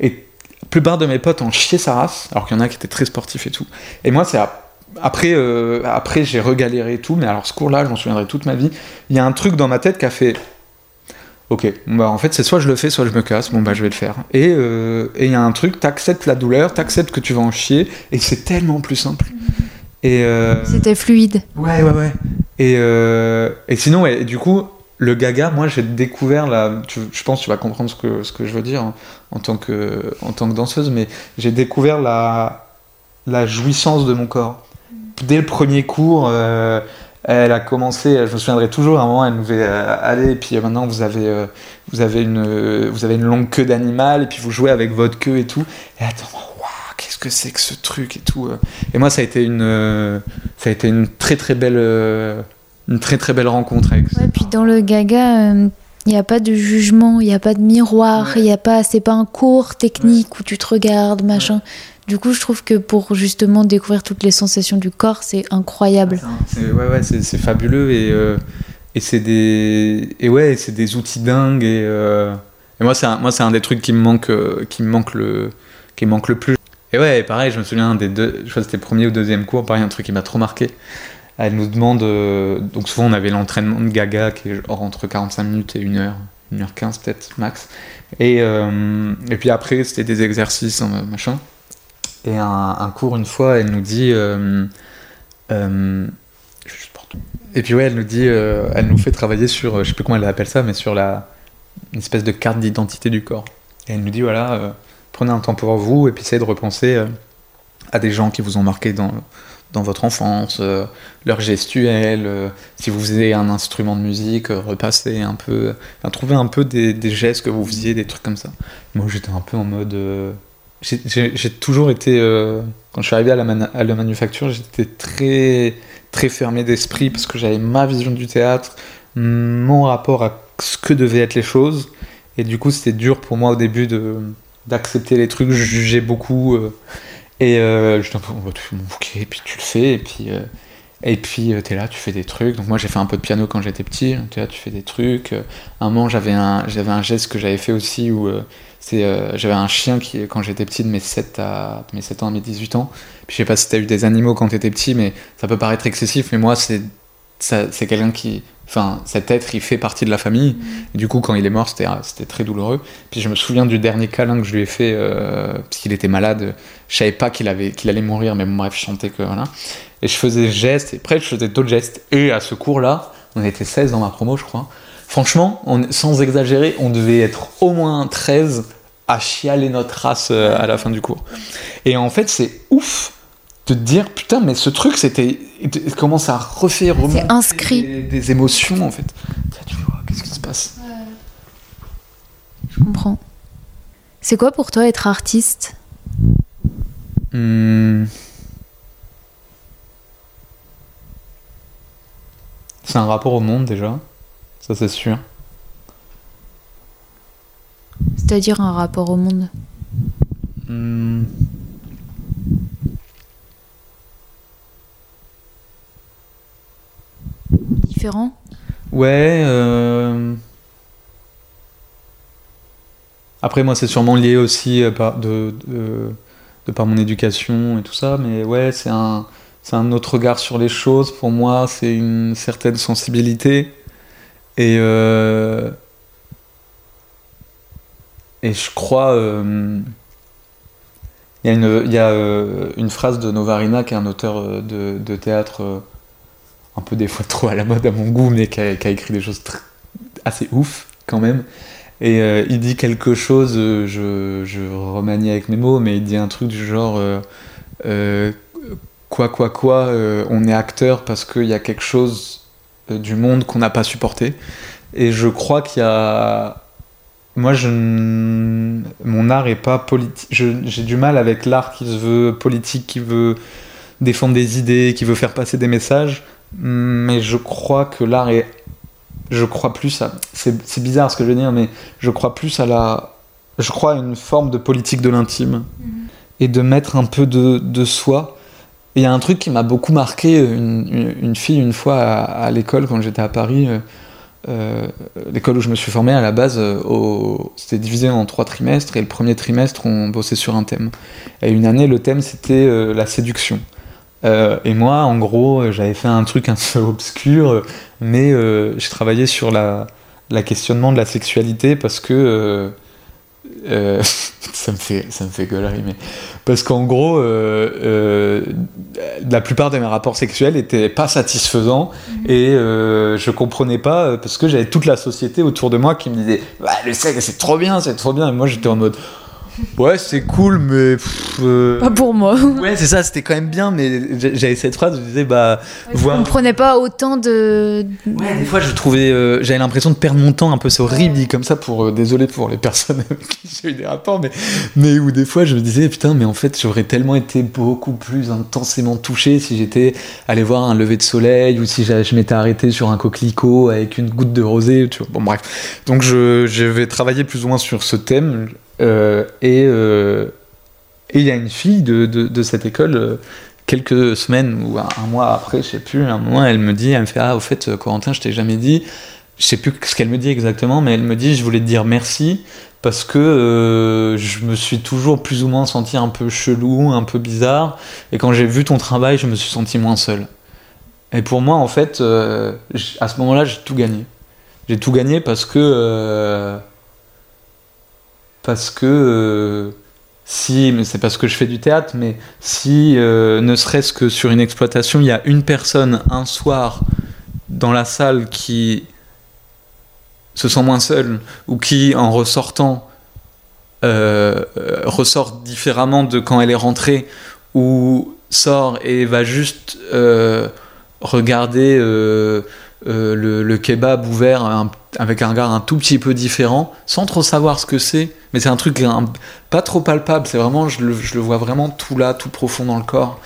Et la plupart de mes potes ont chié sa race, alors qu'il y en a qui étaient très sportifs et tout. Et moi, c'est ap- après, euh, après j'ai regaléré et tout, mais alors ce cours-là, je m'en souviendrai toute ma vie. Il y a un truc dans ma tête qui a fait. Ok, bah en fait c'est soit je le fais, soit je me casse, bon bah je vais le faire. Et euh, et il y a un truc, t'acceptes la douleur, t'acceptes que tu vas en chier, et c'est tellement plus simple. Et euh, C'était fluide. Ouais, ouais, ouais. Et, euh, et sinon, ouais, et du coup, le gaga, moi, j'ai découvert la. tu- je pense que tu vas comprendre ce que, ce que je veux dire hein, en, tant que, en tant que danseuse, mais j'ai découvert la, la jouissance de mon corps. Dès le premier cours, elle a commencé, je me souviendrai toujours, à un moment, elle nous fait euh, aller, et puis euh, maintenant, vous avez, euh, vous, avez une, vous avez une longue queue d'animal, et puis vous jouez avec votre queue et tout. Et attends, waouh, qu'est-ce que c'est que ce truc et tout. Et moi, ça a été une, ça a été une très très belle, une très très belle rencontre avec. Ouais, puis dans le gaga, il n'y a pas de jugement, il n'y a pas de miroir, il Ouais. y a pas, c'est pas un cours technique où tu te regardes, machin. Du coup, je trouve que pour justement découvrir toutes les sensations du corps, c'est incroyable. C'est, ouais, ouais, c'est, fabuleux et, euh, et c'est des, et ouais, c'est des outils dingues et, euh, moi c'est moi c'est un des trucs qui me manque, euh, qui me manque le, qui me manque le plus. Et ouais, pareil, je me souviin des deux, je crois que c'était premier ou deuxième cours, pareil un truc qui m'a trop marqué. Elle nous demande, euh, donc souvent on avait l'entraînement de Gaga qui est genre entre 45 minutes et 1 heure, 1 heure 15 peut-être max. Et, et puis après c'était des exercices, hein, machin. Et un, cours une fois, elle nous dit, euh, euh. Et puis ouais, elle nous dit, euh, elle nous fait travailler sur, euh, je sais plus comment elle appelle ça, mais sur la une espèce de carte d'identité du corps. Et elle nous dit voilà, euh, prenez un temps pour vous et puis essayez de repenser à des gens qui vous ont marqué dans dans votre enfance, leur gestuelle, si vous faisiez un instrument de musique, repassez un peu, enfin, trouvez un peu des gestes que vous faisiez, des trucs comme ça. Moi j'étais un peu en mode. J'ai- toujours été. euh, quand je suis arrivé à la, manufacture, j'étais très, très fermé d'esprit parce que j'avais ma vision du théâtre, mon rapport à ce que devaient être les choses. Et du coup, c'était dur pour moi au début d'accepter les trucs, je jugeais beaucoup. euh, et euh, un peu, oh, bouquet, et puis tu le fais, et puis. euh, et puis euh, t'es là, tu fais des trucs. Donc moi j'ai fait un peu de piano quand j'étais petit. T'es là, tu fais des trucs. Euh, un moment j'avais un un geste que j'avais fait aussi où euh, j'avais un chien qui quand j'étais petit de mes 7 à mes 7 ans à mes 18 ans. Puis je sais pas si t'as eu des animaux quand t'étais petit, mais ça peut paraître excessif. Mais moi c'est quelqu'un qui enfin cet être il fait partie de la famille. Et du coup quand il est mort c'était c'était très douloureux. Puis je me souviens du dernier câlin que je lui ai fait euh, parce qu'il était malade. Je savais pas qu'il avait qu'il allait mourir, mais bon, bref je chantais que voilà. Et je faisais des gestes, et après je faisais d'autres gestes. Et à ce cours-là, on était 16 dans ma promo, je crois. Franchement, on- sans exagérer, on devait être au moins 13 à chialer notre race euh, à la fin du cours. Et en fait, c'est ouf de te dire, putain, mais ce truc, c'était. il commence à refaire remonter inscrit. Des, des émotions, en fait. Tiens, Tu vois, qu'est-ce qui se passe? Je comprends. C'est quoi pour toi être artiste? Hmm. C'est un rapport au monde déjà, ça c'est sûr. C'est-à-dire un rapport au monde Hmm. différent Ouais. euh, Après, moi, c'est sûrement lié aussi euh, par, de, de, de par mon éducation et tout ça, mais ouais, c'est un, c'est un autre regard sur les choses. Pour moi, c'est une certaine sensibilité. Et, euh, et je crois. euh, il y a, euh, une phrase de Novarina, qui est un auteur euh, de, de théâtre un peu des fois (laughs) trop à la mode à mon goût, mais qui a, écrit des choses assez ouf quand même. Et il dit quelque chose, je, je remanie avec mes mots, mais il dit un truc du genre quoi, quoi, quoi, on est acteur parce qu'il y a quelque chose du monde qu'on n'a pas supporté. Et je crois qu'il y a. Moi, je... mon art est pas politique. Je- J'ai du mal avec l'art qui se veut politique, qui veut défendre des idées, qui veut faire passer des messages. Mais je crois que l'art est. Je crois plus à. C'est c'est bizarre ce que je veux dire, mais je crois plus à la. Je crois à une forme de politique de l'intime. Et de mettre un peu de, de soi. Il y a un truc qui m'a beaucoup marqué. Une, fille, une fois à, l'école, quand j'étais à Paris, euh, euh, l'école où je me suis formé à la base, euh, c'était divisé en trois trimestres. Et le premier trimestre, on bossait sur un thème. Et une année, le thème, c'était la séduction. Et moi, en gros, j'avais fait un truc un peu (laughs) obscur, mais j'ai travaillé sur la, la questionnement de la sexualité parce que euh, (laughs) ça me fait ça me fait gueulerie, mais parce qu'en gros, euh, euh, la plupart de mes rapports sexuels étaient pas satisfaisants et euh, je comprenais pas parce que j'avais toute la société autour de moi qui me disait bah, le sexe c'est trop bien, c'est trop bien, et moi j'étais en mode ouais c'est cool mais pff, euh, Pas pour moi. Ouais, c'est ça, c'était quand même bien, mais j'a- j'avais cette phrase où je disais, bah, Je voir. comprenais pas autant de. Ouais, des fois, je trouvais. euh, j'avais l'impression de perdre mon temps un peu, c'est horrible, dit comme ça, pour. euh, désolé pour les personnes (laughs) avec qui j'ai eu des rapports, mais, mais où des fois, je me disais, putain, mais en fait, j'aurais tellement été beaucoup plus intensément touché si j'étais allé voir un lever de soleil ou si je m'étais arrêté sur un coquelicot avec une goutte de rosée, tu vois. Bon, bref. Donc, je, je vais travailler plus ou moins sur ce thème, euh, et. euh, et il y a une fille de, de, cette école, euh, quelques semaines ou un, mois après, je sais plus, un moment, elle me dit, elle me fait Ah, au fait, Corentin, je t'ai jamais dit, je sais plus ce qu'elle me dit exactement, mais elle me dit Je voulais te dire merci parce que je me suis toujours plus ou moins senti un peu chelou, un peu bizarre, et quand j'ai vu ton travail, je me suis senti moins seul. Et pour moi, en fait, à ce moment-là, j'ai tout gagné. J'ai tout gagné parce que. Parce que. euh, si, mais c'est parce que je fais du théâtre, mais si, euh, ne serait-ce que sur une exploitation, il y a une personne un soir dans la salle qui se sent moins seule, ou qui, en ressortant, euh, ressort différemment de quand elle est rentrée, ou sort et va juste regarder le, kebab ouvert un- avec un regard un tout petit peu différent, sans trop savoir ce que c'est, mais c'est un truc un- pas trop palpable, c'est vraiment, je le, je le vois vraiment tout là, tout profond dans le corps.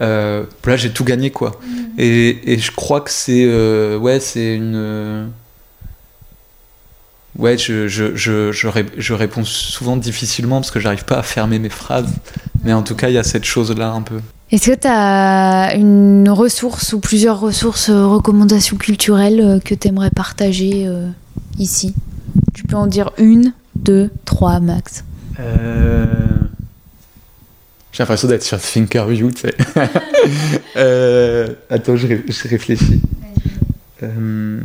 Euh, là, j'ai tout gagné, quoi. Et, et je crois que c'est euh, ouais, c'est une. euh, Ouais, je, je, je, je, ré- je réponds souvent difficilement parce que j'arrive pas à fermer mes phrases. Mais en tout cas, il y a cette chose-là un peu. Est-ce que tu as une ressource ou plusieurs ressources, euh, recommandations culturelles euh, que tu aimerais partager euh, ici? Tu peux en dire une, deux, trois max. Euh, J'ai l'impression d'être sur Thinkerview, tu sais. (laughs) Euh, Attends, je, ré- je réfléchis. Euh,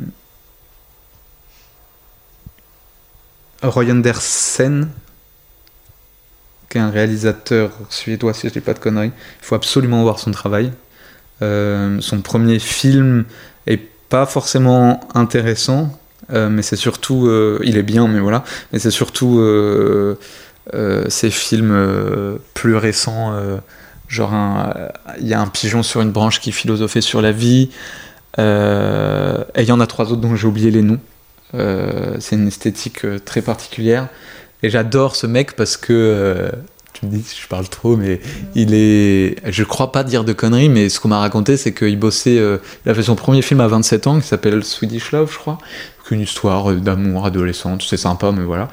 Roy Andersen, qui est un réalisateur suédois, si je dis pas de conneries. Il faut absolument voir son travail. Euh, son premier film est pas forcément intéressant, euh, mais c'est surtout, euh, il est bien, mais voilà, mais c'est surtout ces films plus récents, genre il y a un pigeon sur une branche qui philosophait sur la vie, et il y en a trois autres dont j'ai oublié les noms. C'est une esthétique très particulière, et j'adore ce mec parce que euh, tu me dis si je parle trop, mais il est. Je crois pas dire de conneries, mais ce qu'on m'a raconté, c'est qu'il bossait. euh, il a fait son premier film à 27 ans qui s'appelle Swedish Love, je crois. Une histoire euh, d'amour adolescente, c'est sympa, mais voilà.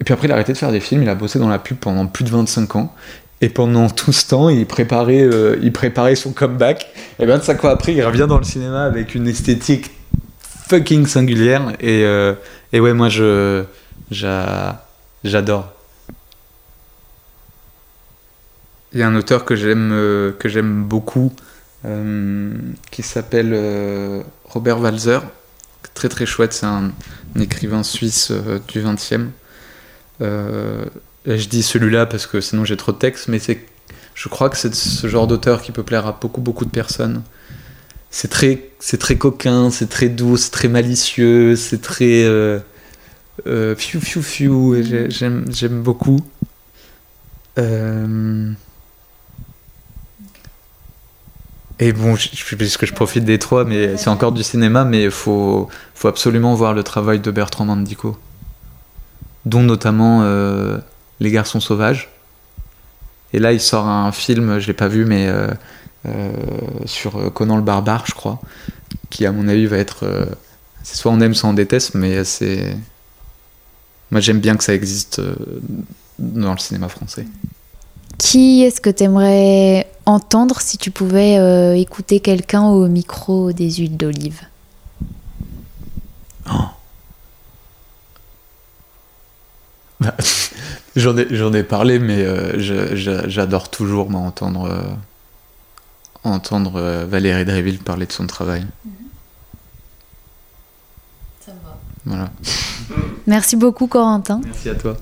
Et puis après, il a arrêté de faire des films, il a bossé dans la pub pendant plus de 25 ans. Et pendant tout ce temps, il préparait, euh, il préparait son comeback. Et 25 ans après, il revient dans le cinéma avec une esthétique fucking singulière. Et, et ouais, moi, je, J'adore. Il y a un auteur que j'aime euh, que j'aime beaucoup euh, qui s'appelle euh, Robert Walzer. Très très chouette, c'est un, écrivain suisse du 20e. Euh, je dis celui-là parce que sinon j'ai trop de textes, mais c'est, je crois que c'est ce genre d'auteur qui peut plaire à beaucoup beaucoup de personnes. C'est très, c'est très coquin, c'est très doux, c'est très malicieux, c'est très euh, fiu fiu fiu. J'aime, j'aime beaucoup. Euh, Et bon, puisque je profite des trois, mais c'est encore du cinéma, mais il faut, absolument voir le travail de Bertrand Mandico, dont notamment euh, Les Garçons Sauvages. Et là, il sort un film, je l'ai pas vu, mais euh, sur Conan le Barbare, je crois, qui à mon avis va être. c'est soit on aime, soit on déteste, mais c'est. Moi, j'aime bien que ça existe euh, dans le cinéma français. Qui est-ce que tu aimerais entendre si tu pouvais euh, écouter quelqu'un au micro des huiles d'olive? Bah, (laughs) J'en ai, j'en ai parlé, mais euh, je- je- j'adore toujours moi, entendre, euh, entendre euh, Valérie Dréville parler de son travail. Voilà. Merci beaucoup Corentin. Merci à toi.